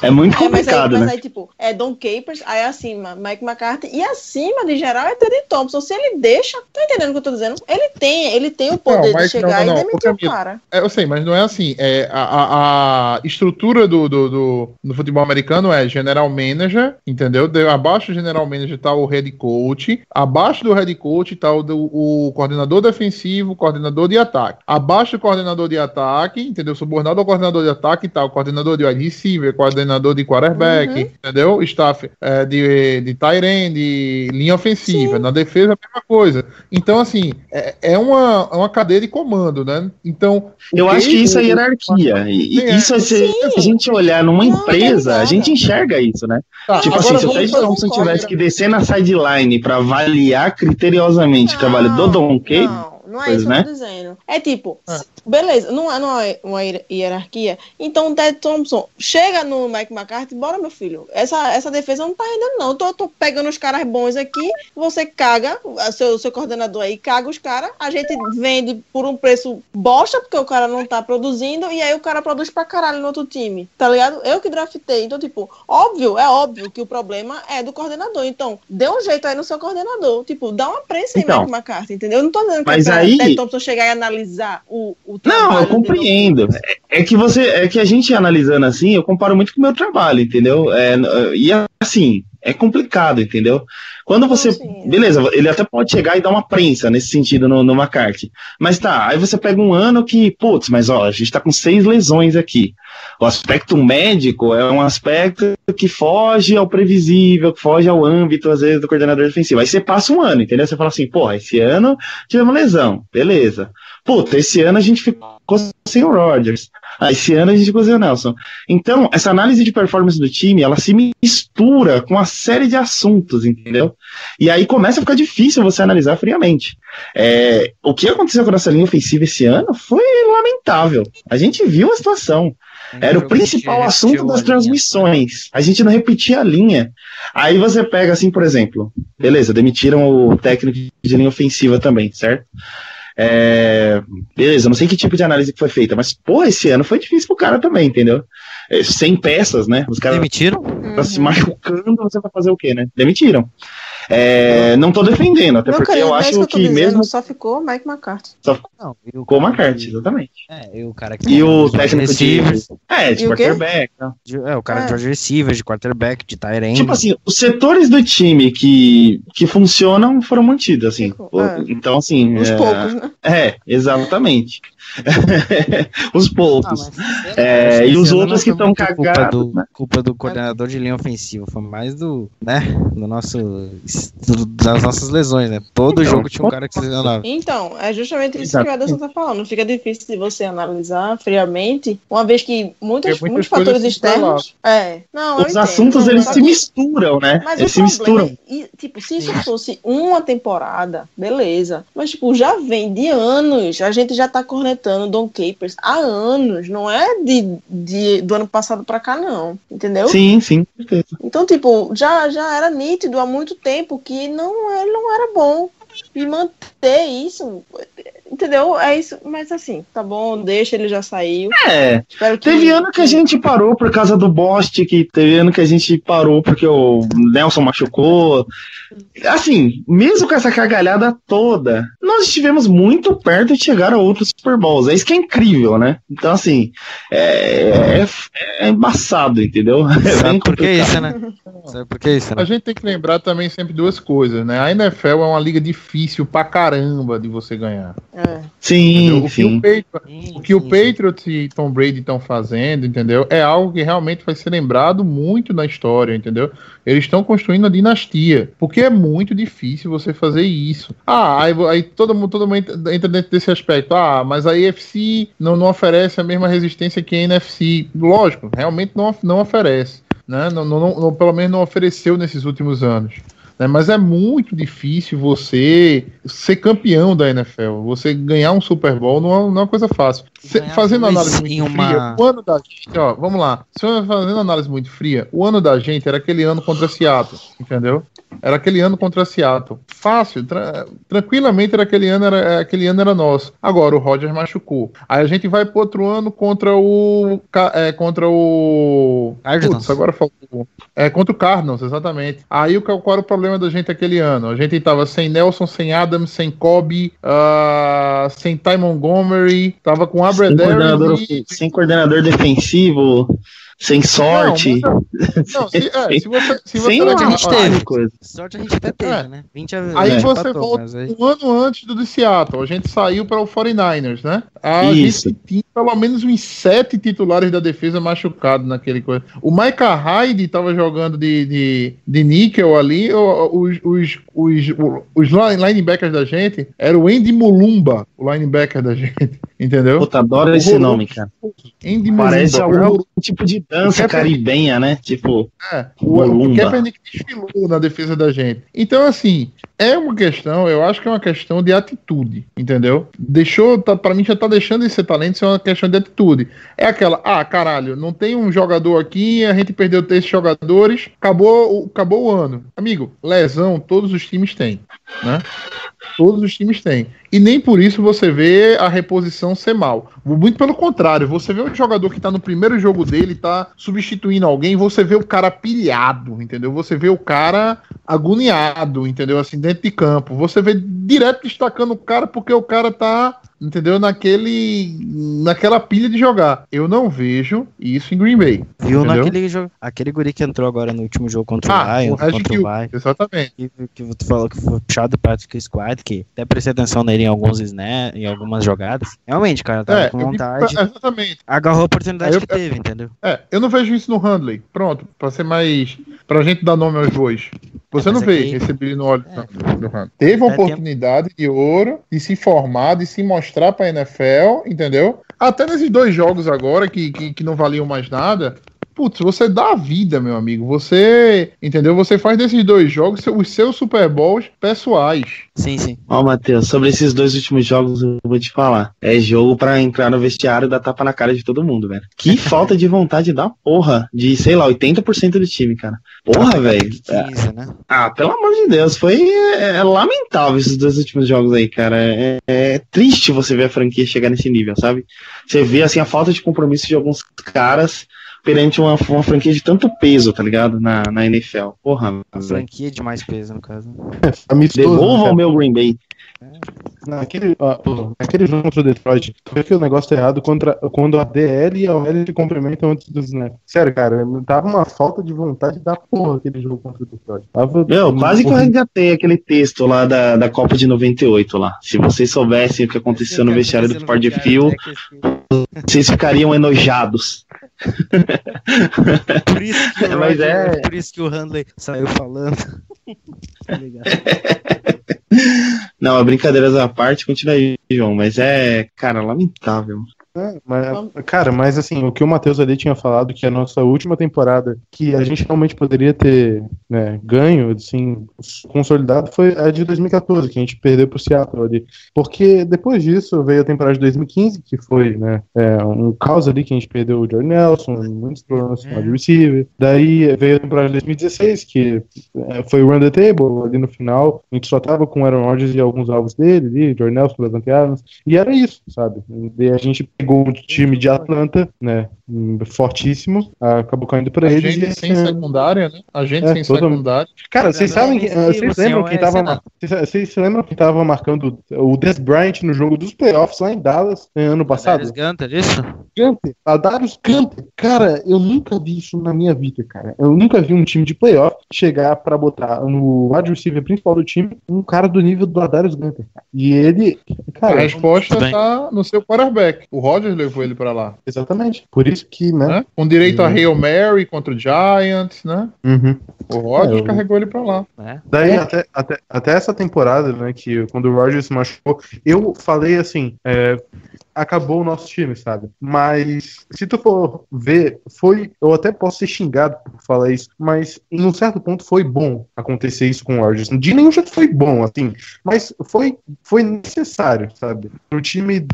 É muito É, mas aí, complicado, mas né? aí, tipo, é Don Capers, aí acima Mike McCarthy, e acima de geral é Teddy Thompson. Se ele deixa, tá entendendo o que eu tô dizendo? Ele tem, ele tem o poder mas de chegar não, não, e não, demitir o Camila, cara. É, eu sei, mas não é assim. É, a, a- a estrutura do, do, do, do futebol americano é general manager, entendeu? De- abaixo do general manager tá o head coach. Abaixo do head coach tá o, do- o coordenador defensivo, coordenador de ataque. Abaixo do coordenador de ataque, entendeu? Subordinado ao coordenador de ataque tá o coordenador de wide receiver, coordenador de quarterback, Uhum. entendeu? Staff é, de, de tight end, de linha ofensiva. Sim. Na defesa, a mesma coisa. Então, assim, é, é uma, é uma cadeia de comando, né? Então. Eu acho que isso é hierarquia. E, É, isso, é se, se a gente olhar numa empresa, tá a gente enxerga isso, né? Tá, tipo assim, se o vamos Ted fazer Thompson corte, tivesse que descer na sideline pra avaliar criteriosamente o trabalho do Don Não, não é coisas, isso que eu né? tô dizendo. É tipo, se- beleza, não é, não é uma hier- hierarquia. Então o Ted Thompson chega no Mike McCarthy, bora, meu filho. Essa, essa defesa não tá rendendo, não. Eu tô, tô pegando os caras bons aqui, você caga, seu, seu coordenador aí caga os caras, a gente vende por um preço bosta, porque o cara não tá produzindo, e aí o cara produz pra caralho no outro time, tá ligado? Eu que draftei. Então, tipo, óbvio, é óbvio que o problema é do coordenador. Então, dê um jeito aí no seu coordenador. Tipo, dá uma prensa em Então. Mike McCarthy, entendeu? Eu não tô dizendo que Mas é pra aí- Ted Thompson chegar e analisar o, o Não, eu compreendo. É, é que você, é que a gente analisando assim, eu comparo muito com o meu trabalho, entendeu? É, e assim, é complicado, entendeu? Quando você, beleza, ele até pode chegar e dar uma prensa nesse sentido no, no McCarthy. Mas tá, aí você pega um ano que, putz, mas ó, a gente tá com seis lesões aqui. O aspecto médico é um aspecto que foge ao previsível, que foge ao âmbito, às vezes, do coordenador defensivo. Aí você passa um ano, entendeu? Você fala assim, porra, esse ano tivemos lesão, beleza. Puta, esse ano a gente ficou sem o Rodgers. Ah, esse ano a gente ficou sem o Nelson. Então, essa análise de performance do time, ela se mistura com uma série de assuntos, entendeu? E aí começa a ficar difícil você analisar friamente. É, o que aconteceu com a nossa linha ofensiva esse ano foi lamentável. A gente viu a situação. Era o principal assunto das transmissões. A gente não repetia a linha. Aí você pega assim, por exemplo, beleza, demitiram o técnico de linha ofensiva também, certo? É, beleza, não sei que tipo de análise que foi feita, mas, pô, esse ano foi difícil pro cara também, entendeu? É, 100 peças, né? Os caras Demitiram? tá se machucando, você vai fazer o quê, né? Demitiram. É, não tô defendendo, até Meu porque eu não é acho que eu que dizendo, mesmo só ficou Mike McCarthy. só Não, e o ficou McCarthy, de- exatamente. É, e o cara que E o de técnico de. receivers, É, de E o quê? quarterback. tá? de- é, o cara É. de wide receivers, de quarterback, de end. Tipo assim, os setores do time que, que funcionam foram mantidos, assim. Ficou, O- é. Então, assim. Uns é, poucos, né? É, exatamente. os Ah, poucos. mas- É, e os outros que estão muito culpa cagados, do, né? culpa do coordenador de linha ofensiva, foi mais do, né, do nosso, do- das nossas lesões, né? Todo Então, jogo tinha um cara que se lesionava. Então, é justamente isso Exato. que o Ederson tá falando. Fica difícil de você analisar friamente, uma vez que muitas, muitas muitos coisas fatores se externos. É. Não, Os entendo, assuntos eles se que- misturam, né? Mas Eles se problema, misturam. é- e, tipo, se isso fosse uma temporada, beleza. Mas, tipo, já vem de anos. A gente já tá cornetando Don Capers há anos. Não é de, de, do ano passado pra cá, não. Entendeu? Sim, sim, certeza. Então, tipo, já, já era nítido há muito tempo que não, ele não era bom. E manter isso, entendeu? É isso. Mas assim, tá bom, deixa, ele já saiu. É, Espero que. teve ano que a gente parou por causa do Bostic, teve ano que a gente parou porque o Nelson machucou. Assim, mesmo com essa cagalhada toda, nós estivemos muito perto de chegar a outros Super Bowls. É isso que é incrível, né? Então, assim, é, é, é embaçado, entendeu? É bem Sabe por que complicado. isso, né? Sabe por que isso, né? A gente tem que lembrar também sempre duas coisas, né? A NFL é uma liga difícil pra caramba de você ganhar. É. Sim, entendeu? O que sim. o, que o Patriots e Tom Brady estão fazendo, entendeu? É algo que realmente vai ser lembrado muito na história, entendeu? Eles estão construindo a dinastia. Porque é muito difícil você fazer isso. Ah, aí, aí todo mundo, todo mundo entra dentro desse aspecto. Ah, mas a EFC não, não oferece a mesma resistência que a NFC. Lógico, realmente não, não oferece. Né? Não, não, não- não- pelo menos não ofereceu nesses últimos anos. Né? Mas é muito difícil você ser campeão da NFL. Você ganhar um Super Bowl não é, não é uma coisa fácil. Ganhar fazendo análise muito uma- fria, o ano da gente, ó, vamos lá. Se eu fazendo análise muito fria, o ano da gente era aquele ano contra Seattle, entendeu? Era aquele ano contra Seattle. Fácil, tra- tranquilamente era aquele ano, era aquele ano era nosso. Agora o Rogers machucou. Aí a gente vai pro outro ano contra o é, contra o Cardinals. Putz, agora faltou. É contra o Cardinals, exatamente. Aí o qual era o problema da gente aquele ano? A gente tava sem Nelson, sem Adams, sem Kobe, ah, sem Ty Montgomery, tava com Sem coordenador, Abradar e sem coordenador defensivo, sem sorte. Não, Não, se, é, se você, se você sem que a gente teve. coisa. Sorte a gente até teve, É. né? 20 a Aí é, você empatou, volta aí- um ano antes do de Seattle. A gente saiu para o 49ers, né? A Isso. gente tinha pelo menos uns sete titulares da defesa machucados naquele coisa. O Micah Hyde estava jogando de, de, de níquel ali. Os, os, os, os line- linebackers da gente era o Andy Mulumba, o linebacker da gente. Entendeu? Puta, adoro esse nome, cara. Andy Parece Mulumba. algum tipo de dança O caribenha, né? Tipo, É, o, o Mulumba. Kaepernick desfilou na defesa da gente. Então, assim, é uma questão, eu acho que é uma questão de atitude, entendeu? Deixou, tá, para mim já tá deixando de ser talento, isso é uma questão de atitude. É aquela, ah, caralho, não tem um jogador aqui, a gente perdeu três jogadores, acabou, acabou o ano. Amigo, lesão todos os times têm, né? Todos os times têm. E nem por isso você vê a reposição ser mal. Muito pelo contrário, você vê um jogador que tá no primeiro jogo dele, tá substituindo alguém, você vê o cara pilhado, entendeu? Você vê o cara agoniado, entendeu? Assim, dentro de campo. Você vê direto destacando o cara porque o cara tá, entendeu? Naquele. naquela pilha de jogar. Eu não vejo isso em Green Bay. Viu naquele jogo. Aquele guri que entrou agora no último jogo contra Ah, o Lions, contra o Lions. exatamente. Que, que tu falou que foi puxado do Patrick Squad, que até prestei atenção nele em alguns snap, em algumas jogadas. Realmente, cara, tava É, com eu vontade. exatamente. Agarrou a oportunidade eu- que teve, entendeu? É, eu não vejo isso no Handley. Pronto, pra ser mais. Pra gente dar nome aos bois. Você É, não vê aqui- no olho do- do. Teve uma Até oportunidade de ouro de se formar, de se mostrar pra NFL, entendeu? Até nesses dois jogos agora que, que, que não valiam mais nada. Putz, você dá a vida, meu amigo. Você, entendeu? Você faz desses dois jogos os seus Super Bowls pessoais. Sim, sim. Ó, Matheus, sobre esses dois últimos jogos, eu vou te falar. É jogo pra entrar no vestiário e dar tapa na cara de todo mundo, velho. Que falta de vontade da porra. De, sei lá, 80% do time, cara. Porra, velho. É, 15, né? Ah, pelo amor de Deus, foi é, é lamentável esses dois últimos jogos aí, cara. É, é triste você ver a franquia chegar nesse nível, sabe? Você vê assim a falta de compromisso de alguns caras perante uma, uma franquia de tanto peso, tá ligado? Na, na NFL. Porra, franquia de mais peso, no caso. Amistoso, Devolva né, o meu Green Bay. Naquele, ah, pô, naquele jogo contra o Detroit, tu vê que o negócio tá errado contra, quando a DL e a OL se complementam antes do snap. Sério, cara, tava uma falta de vontade da porra aquele jogo contra o Detroit. Tava, Meu, quase que eu resgatei aquele texto lá da, da Copa de 98 lá. Se vocês soubessem o que aconteceu no vestiário do Ford Field, vocês ficariam enojados. Por isso que o, Mas Roger- é- por isso que o Handley saiu falando. Tá ligado? Não, brincadeiras à parte, continua aí, João, mas é, cara, lamentável. É, mas, cara, mas assim, o que o Matheus ali tinha falado, que a nossa última temporada, que a gente realmente poderia ter né, ganho, assim, consolidado, foi a de 2014, que a gente perdeu pro Seattle ali. Porque depois disso veio a temporada de 2015, que foi né, é, um caos ali, que a gente perdeu o Jordan Nelson, muitos problemas com o wide receiver. Daí veio a temporada de 2016, que é, foi o run the table ali no final. A gente só tava com o Aaron Rodgers e alguns alvos dele, ali, Jordan Nelson, Levante Adams. E era isso, sabe? E a gente pegou um time de Atlanta, né? Fortíssimo, acabou caindo pra A eles. gente e sem ano- secundária, né? A gente É, sem todo- secundária. Cara, vocês sabem que. não, Vocês sim, lembram quem é, tava. lá. Vocês lembram quem tava marcando o Des Bryant no jogo dos playoffs lá em Dallas eh, ano passado? Darius Gunter, isso? Gunter, a Darius Gunter. Cara, eu nunca vi isso na minha vida, cara. Eu nunca vi um time de playoff chegar pra botar no wide receiver principal do time um cara do nível do Darius Gunter. cara. E ele, A cara, resposta Tudo bem. tá no seu quarterback. O Rodgers levou ele pra lá. exatamente. Por isso que, né? Né? Com direito a Hail Mary contra o Giants, né? Uhum. O Rodgers É, eu- carregou ele pra lá. né? Daí, até, até, até essa temporada, né, que quando o Rogers se machucou, eu falei assim, é, acabou o nosso time, sabe? Mas, se tu for ver, foi, eu até posso ser xingado por falar isso, mas em um certo ponto foi bom acontecer isso com o Rogers. De nenhum jeito foi bom, assim, mas foi, foi necessário, sabe? O time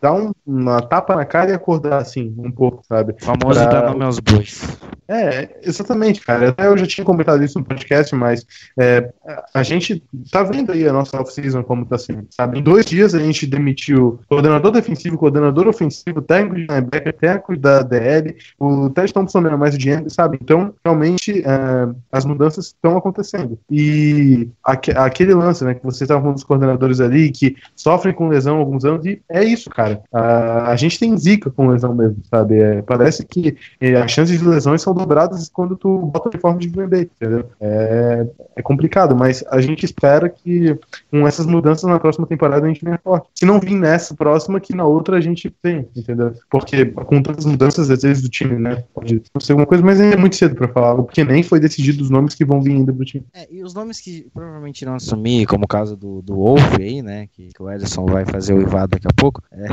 dar um- uma tapa na cara e acordar, assim, um pouco, sabe? O famoso Pra- dar nome aos bois. É, exatamente, cara. Até eu já tinha comentado isso no podcast, mas é, a gente tá vendo aí a nossa off-season como tá sendo, sabe? Em dois dias a gente demitiu coordenador defensivo, coordenador ofensivo, técnico de linebacker, técnico da DL, o Ted Thompson não mais o sabe? Então, realmente, é, as mudanças estão acontecendo. E aque- aquele lance, né, que vocês estavam falando dos coordenadores ali, que sofrem com lesão há alguns anos, e é isso, cara. A, gente tem zica com lesão mesmo, sabe? É, parece que é, as chances de lesões são dobradas quando tu bota o uniforme de Bay, entendeu? É, é complicado, mas a gente espera que com essas mudanças na próxima temporada a gente venha forte. Se não vir nessa próxima, que na outra a gente tem, entendeu? Porque com tantas mudanças, às vezes, do time, né? Pode ser alguma coisa, mas é muito cedo pra falar, porque nem foi decidido os nomes que vão vir ainda pro time. É, e os nomes que provavelmente irão assumir, como o caso do, do Wolf aí, né? Que, que o Ederson vai fazer o Ivado daqui a pouco. é,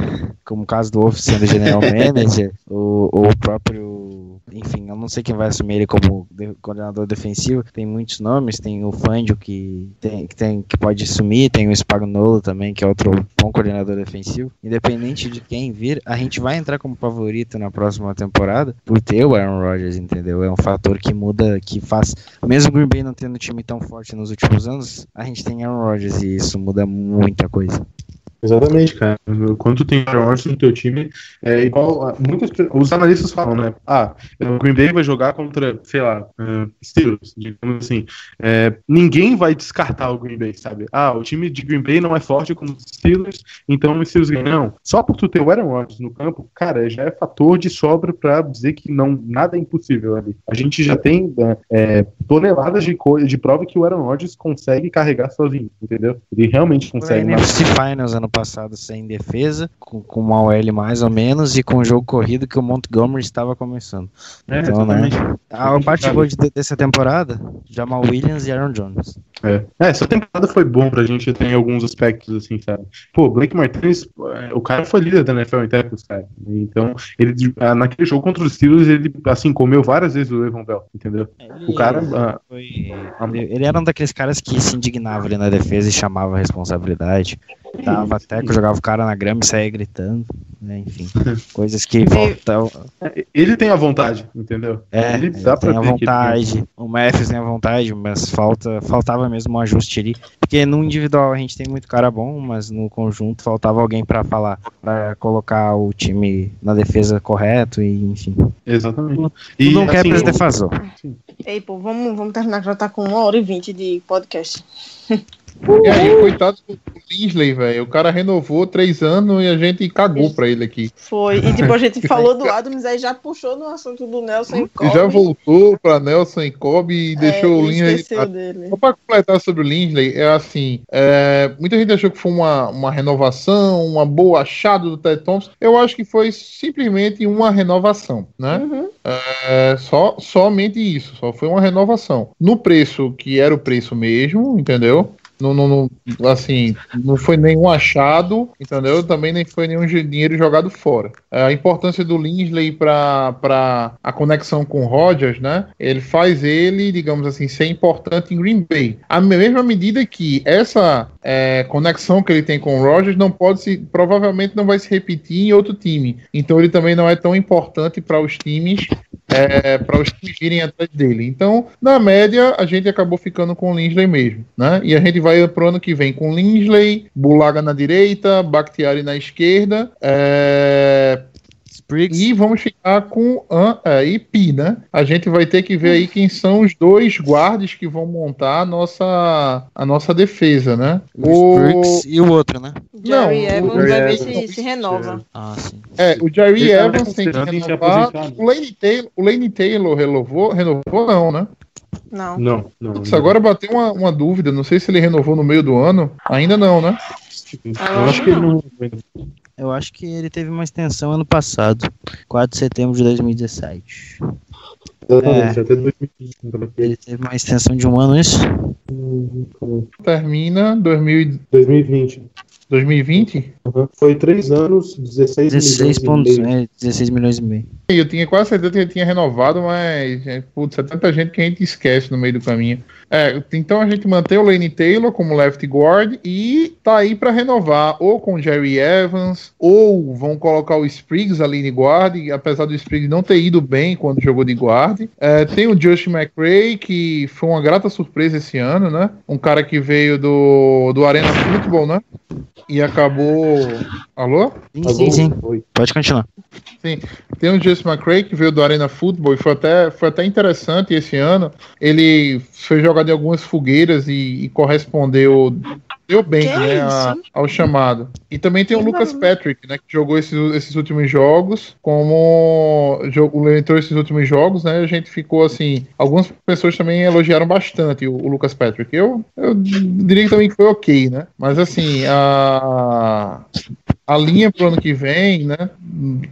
como o caso do Wolf sendo general manager, o, o próprio. Enfim, eu não sei quem vai assumir ele como de- coordenador defensivo. Tem muitos nomes, tem o Fangio que tem, que tem que pode assumir, tem o Spagnolo também, que é outro bom coordenador defensivo. Independente de quem vir, a gente vai entrar como favorito na próxima temporada por ter o Aaron Rodgers, entendeu? É um fator que muda, que faz. Mesmo o Green Bay não tendo um time tão forte nos últimos anos, a gente tem Aaron Rodgers e isso muda muita coisa. Exatamente, cara. Quando tu tem Aaron Rodgers no teu time, é igual. pe- os analistas falam, né? Ah, o Green Bay vai jogar contra, sei lá, eh, Steelers, digamos assim. É, ninguém vai descartar o Green Bay, sabe? Ah, o time de Green Bay não é forte como os Steelers, então os Steelers ganham. Não. Só por tu ter o Aaron Rodgers no campo, cara, já é fator de sobra pra dizer que não, nada é impossível ali. A gente já tem eh, eh, toneladas de, co- de prova que o Aaron Rodgers consegue carregar sozinho, entendeu? Ele realmente consegue. mas- NFC Finals ano passado sem defesa, com, com uma OL mais ou menos, e com o jogo corrido que o Montgomery estava começando. É, Então, né? exatamente. A parte boa de- dessa temporada, Jamal Williams e Aaron Jones. É. É, essa temporada foi bom pra gente ter em alguns aspectos, assim, sabe? Pô, Blake Martinez, é, o cara foi líder da NFL em tackles, cara. Então, ele, ah, naquele jogo contra os Steelers, ele, assim, comeu várias vezes o Levan Bell, entendeu? O cara, ah, Foi- ele, ele era um daqueles caras que se indignava ali na defesa e chamava a responsabilidade. Dava até que jogava o cara na grama e saía gritando. né, Enfim, coisas que faltam. ele tem a vontade, entendeu? É, ele ele dá pra tem a que ele vontade. O Matthews tem a vontade, mas falta, faltava mesmo um ajuste ali. Porque no individual a gente tem muito cara bom, mas no conjunto faltava alguém pra falar, pra colocar o time na defesa correto e enfim. Exatamente. Tudo E, não quer assim, defasou. Ei, pô, vamos, vamos terminar que já tá com uma hora e vinte de podcast. E aí, coitado do Linsley, velho. O cara renovou três anos e a gente cagou pra ele aqui. Foi. E tipo, a gente falou do Adams, aí já puxou no assunto do Nelson e Kobe. já voltou pra Nelson e Kobe e deixou É, o e Linsley. dele. Só pra completar sobre o Linsley, é assim: é, muita gente achou que foi uma, uma renovação, uma boa achada do Ted Thompson. Eu acho que foi simplesmente uma renovação, né? Uhum. É, só, somente isso, só foi uma renovação. No preço que era o preço mesmo, entendeu? Não, não, não- assim, não foi nenhum achado, entendeu? Também nem foi nenhum dinheiro jogado fora. É, A importância do Linsley para a conexão com o Rodgers, né? Ele faz ele, digamos assim, ser importante em Green Bay. A mesma medida que essa é, conexão que ele tem com o Rodgers não pode se, provavelmente não vai se repetir em outro time. Então ele também não é tão importante para os times é, para os times virem atrás dele. Então, na média, a gente acabou ficando com o Linsley mesmo, né? E a gente vai pro ano que vem com Linsley, Bulaga na direita, Bakhtiari na esquerda, é, e vamos ficar com An é, e Pi, né? A gente vai ter que ver aí quem são os dois guardas que vão montar a nossa, a nossa defesa, né? O Spriggs e o outro, né? Jerry o Evans Jerry vai ver Evans- se, se renova. Ah, sim. É, o Jerry Ele tava Evans tem que renovar. né? O Lane Taylor, o Lane Taylor renovou, renovou não, né? Não. Não, não. Putz, agora bateu uma, uma dúvida, não sei se ele renovou no meio do ano. Ainda não, né? Eu acho que ele não. Eu acho que ele teve uma extensão ano passado, 4 de setembro de 2017. Exatamente, É. até 2015. Ele teve uma extensão de um ano, isso? Termina 2000, 2020. 2020. Uhum. Foi três anos, 16, 16 milhões pontos, e meio. né? 16 milhões e meio. Eu tinha quase certeza que ele tinha renovado, mas é, putz, é tanta gente que a gente esquece no meio do caminho. É, então a gente mantém o Lane Taylor como left guard e tá aí para renovar ou com o Jerry Evans ou vão colocar o Spriggs ali de guard, e apesar do Spriggs não ter ido bem quando jogou de guard. É, tem o Josh McRae que foi uma grata surpresa esse ano, né? Um cara que veio do, do Arena Football, né? E acabou. Alô? Sim, sim, sim. Pode continuar. Sim, tem o Jesse McRae que veio do Arena Football e foi até, foi até interessante esse ano. Ele foi jogado em algumas fogueiras e, e correspondeu deu bem Que né, a- ao chamado. E também tem o Que Lucas. Patrick, né, que jogou esses, esses últimos jogos, como jogo, entrou esses últimos jogos, né, a gente ficou assim, algumas pessoas também elogiaram bastante o, o Lucas Patrick. Eu, eu diria que também que foi ok, né, mas assim, a a linha pro ano que vem, né?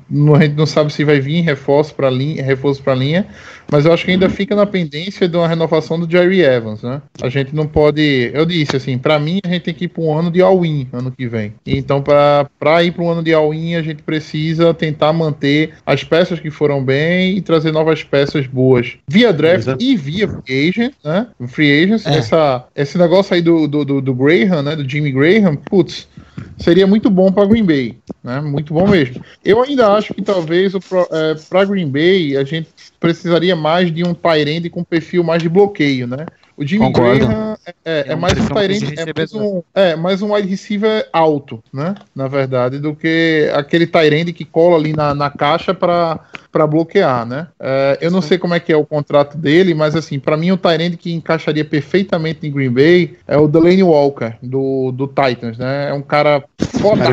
Não, a gente não sabe se vai vir reforço para linha, reforço para linha, mas eu acho que ainda fica na pendência de uma renovação do Jerry Evans, né? A gente não pode, eu disse assim, para mim a gente tem que ir para um ano de all-in ano que vem. Então para ir para um ano de all-in a gente precisa tentar manter as peças que foram bem e trazer novas peças boas via draft Exato. e via free agent, né? Free agents, é. essa, esse negócio aí do, do, do, do Graham, né? Do Jimmy Graham, putz, seria muito bom para Green Bay, né? Muito bom mesmo. Eu ainda acho que talvez é, para Green Bay a gente precisaria mais de um Tyrande com perfil mais de bloqueio, né? O Jimmy Concordo. Graham é, é, é mais um Tyrande, é mais um, é mais um wide receiver alto, né? Na verdade, do que aquele Tyrande que cola ali na, na caixa para para bloquear, né? É, eu não sei como é que é o contrato dele, mas assim, para mim o Tyrande que encaixaria perfeitamente em Green Bay é o Delaney Walker do, do Titans, né? É um cara foda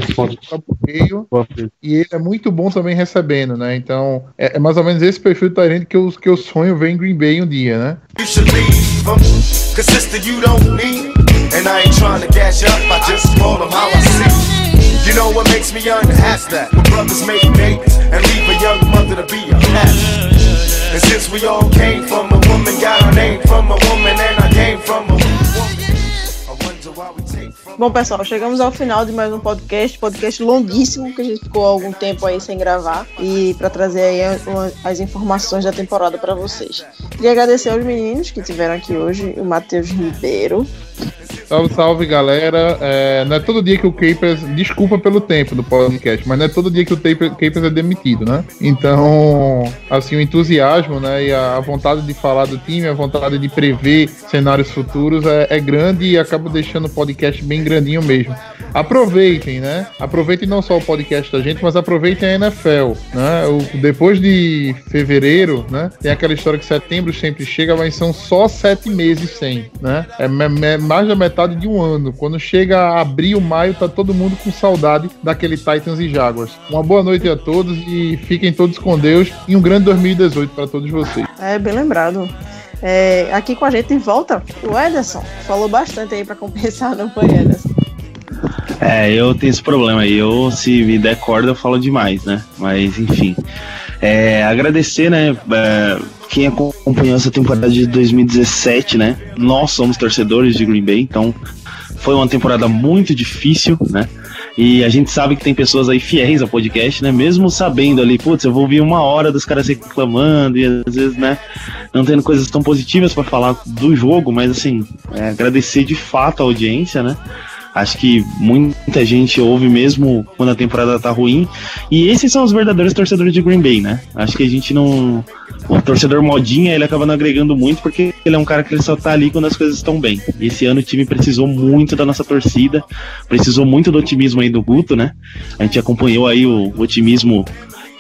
bloqueio e ele é muito bom também recebendo, né? Então é, é mais ou menos esse perfil do Tyrande que eu, que eu sonho ver em Green Bay um dia, né? Consistent you don't need, and I ain't trying to gas you up, I just roll them how I see. You know what makes me unask that? When brothers make babies and leave a young mother to be a pastor. And since we all came from a woman, got our name from a woman, Bom, pessoal, chegamos ao final de mais um podcast, podcast longuíssimo, que a gente ficou algum tempo aí sem gravar, e para trazer aí as informações da temporada para vocês. Queria agradecer aos meninos que tiveram aqui hoje, o Matheus Ribeiro, Salve, salve, galera. É, não é todo dia que o Capers. Desculpa pelo tempo do podcast, mas não é todo dia que o Capers é demitido, né? Então, assim, o entusiasmo, né? E a vontade de falar do time, a vontade de prever cenários futuros é, é grande e acaba deixando o podcast bem grandinho mesmo. Aproveitem, né? Aproveitem não só o podcast da gente, mas aproveitem a NFL, né? O, depois de fevereiro, né? Tem aquela história que setembro sempre chega, mas são só sete meses sem, né? É, é mais da metade metade de um ano. Quando chega abril, maio, tá todo mundo com saudade daquele Titans e Jaguars. Uma boa noite a todos e fiquem todos com Deus e um grande 2018 para todos vocês. É, bem lembrado. É, aqui com a gente volta o Ederson. Falou bastante aí para compensar, não foi, Ederson? É, eu tenho esse problema aí. Eu, se me der corda, eu falo demais, né? Mas, enfim. É, agradecer, né? É, quem acompanhou essa temporada de 2017, né? Nós somos torcedores de Green Bay, então foi uma temporada muito difícil, né? E a gente sabe que tem pessoas aí fiéis ao podcast, né? Mesmo sabendo ali, putz, eu vou ouvir uma hora dos caras reclamando e às vezes, né, não tendo coisas tão positivas para falar do jogo, mas assim, é, agradecer de fato a audiência, né? Acho que muita gente ouve mesmo quando a temporada tá ruim. E esses são os verdadeiros torcedores de Green Bay, né? Acho que a gente não. O torcedor modinha, ele acaba não agregando muito porque ele é um cara que ele só tá ali quando as coisas estão bem. E esse ano o time precisou muito da nossa torcida, precisou muito do otimismo aí do Guto, né? A gente acompanhou aí o, o otimismo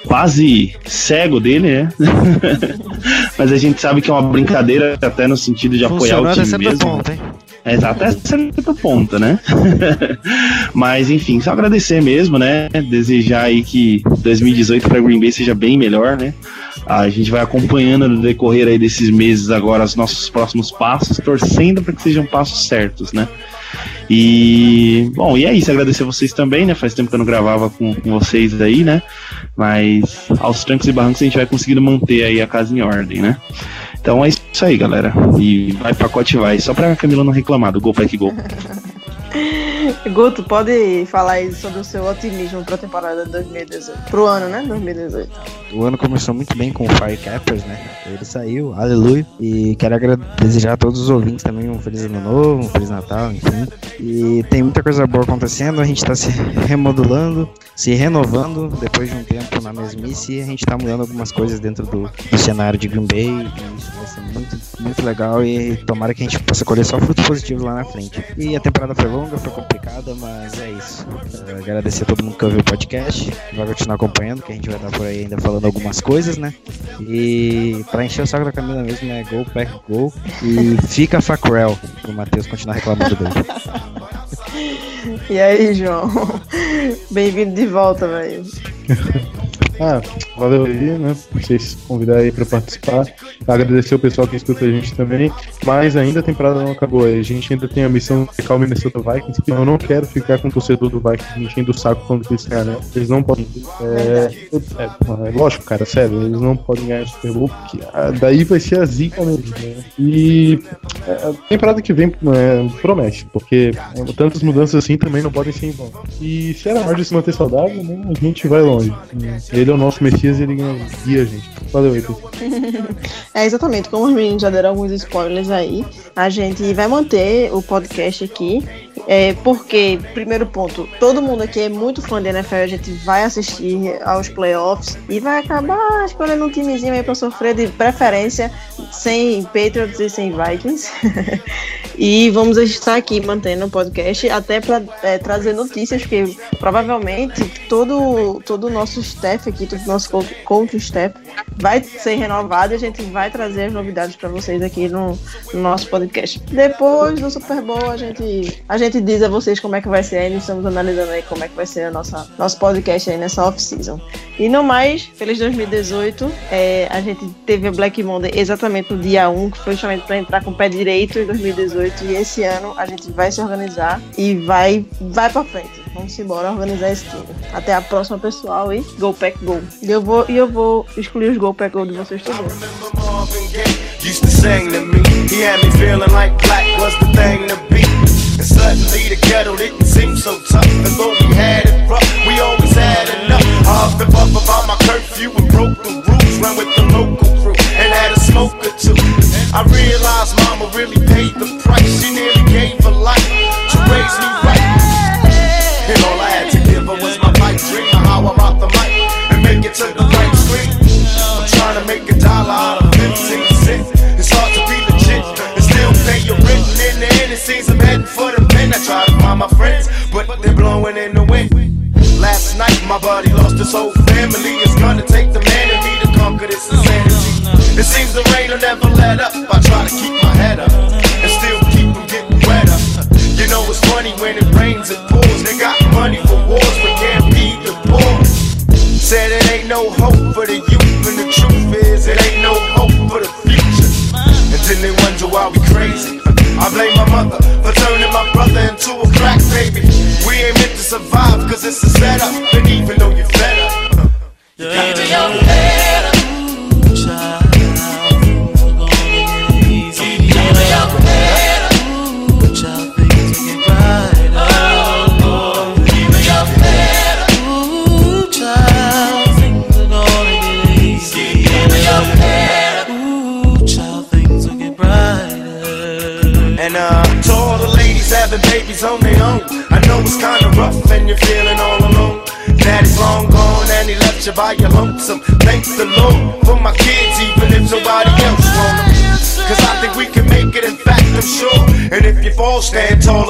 quase cego dele, né? Mas a gente sabe que é uma brincadeira até no sentido de apoiar o time mesmo. Ponto, hein? Exato, é certo ponto, né? Mas enfim, só agradecer mesmo, né? Desejar aí que 2018 para Green Bay seja bem melhor, né? A gente vai acompanhando no decorrer aí desses meses agora os nossos próximos passos, torcendo para que sejam passos certos, né? E, bom, e é isso, agradecer vocês também, né? Faz tempo que eu não gravava com, com vocês aí, né? Mas aos trancos e barrancos a gente vai conseguindo manter aí a casa em ordem, né? Então é isso aí, galera. E vai pacote vai. Só pra Camila não reclamar do Gol Pack Gol. Guto, pode falar aí sobre o seu otimismo para a temporada 2018. Pro ano, né? 2018. O ano começou muito bem com o Firecappers, né? Ele saiu, aleluia. E quero desejar a todos os ouvintes também um feliz ano novo, um feliz Natal, enfim. E tem muita coisa boa acontecendo, a gente está se remodulando, se renovando depois de um tempo na mesmice a gente está mudando algumas coisas dentro do, do cenário de Green Bay. E isso vai ser muito, muito legal e tomara que a gente possa colher só frutos positivos lá na frente. E a temporada foi longa, foi complicada, mas é isso. Uh, agradecer a todo mundo que ouviu o podcast, vai continuar acompanhando, que a gente vai estar por aí ainda falando algumas coisas, né? E pra encher o saco da Camila mesmo é Go, Pack, Go. E fica Facrel, pro Matheus continuar reclamando dele. E aí, João? Bem-vindo de volta, velho. Ah, valeu aí, né? Vocês convidarem aí pra participar. Agradecer o pessoal que escuta a gente também. Mas ainda a temporada não acabou. A gente ainda tem a missão de ficar o Minnesota Vikings. Então eu não quero ficar com o torcedor do Vikings enchendo o saco quando eles ganham. Eles não podem. É, é, é, lógico, cara, sério. Eles não podem ganhar o Super Bowl, porque ah, daí vai ser a zica mesmo. Né? E é, a temporada que vem é, promete, porque tantas mudanças assim também não podem ser em vão. E se a Rodgers se manter saudável, né, a gente vai longe. Ele é o nosso Messias e ele guia a gente. Valeu aí. É exatamente, como os meninos já deram alguns spoilers aí, a gente vai manter o podcast aqui. É, porque, primeiro ponto, todo mundo aqui é muito fã de NFL, a gente vai assistir aos playoffs e vai acabar escolhendo um timezinho aí pra sofrer de preferência sem Patriots e sem Vikings. e vamos estar aqui mantendo o podcast até para é, trazer notícias, porque provavelmente todo, todo o nosso staff aqui, todo o nosso coach staff vai ser renovado e a gente vai trazer as novidades para vocês aqui no, no, nosso podcast. Depois do Super Bowl, a gente, a gente diz a vocês como é que vai ser aí, estamos analisando aí como é que vai ser a nossa, nosso podcast aí nessa off-season. E no mais, feliz 2018. É, a gente teve a Black Monday exatamente no dia 1, que foi justamente para entrar com o pé direito em 2018. E esse ano a gente vai se organizar e vai, vai para frente. Vamos embora organizar esse time. Até a próxima, pessoal. E Go Pack Go. E eu vou, e eu vou excluir os Go Pack Go de vocês também. Used to sing to me, he had me feeling like black was the thing to be. And suddenly the ghetto didn't seem so tough. And though we had it rough, we always had enough. I huffed by your lonesome. Thank the Lord for my kids, even if nobody else want them. Cause I think we can make it, in fact, I'm sure. And if you fall, stand tall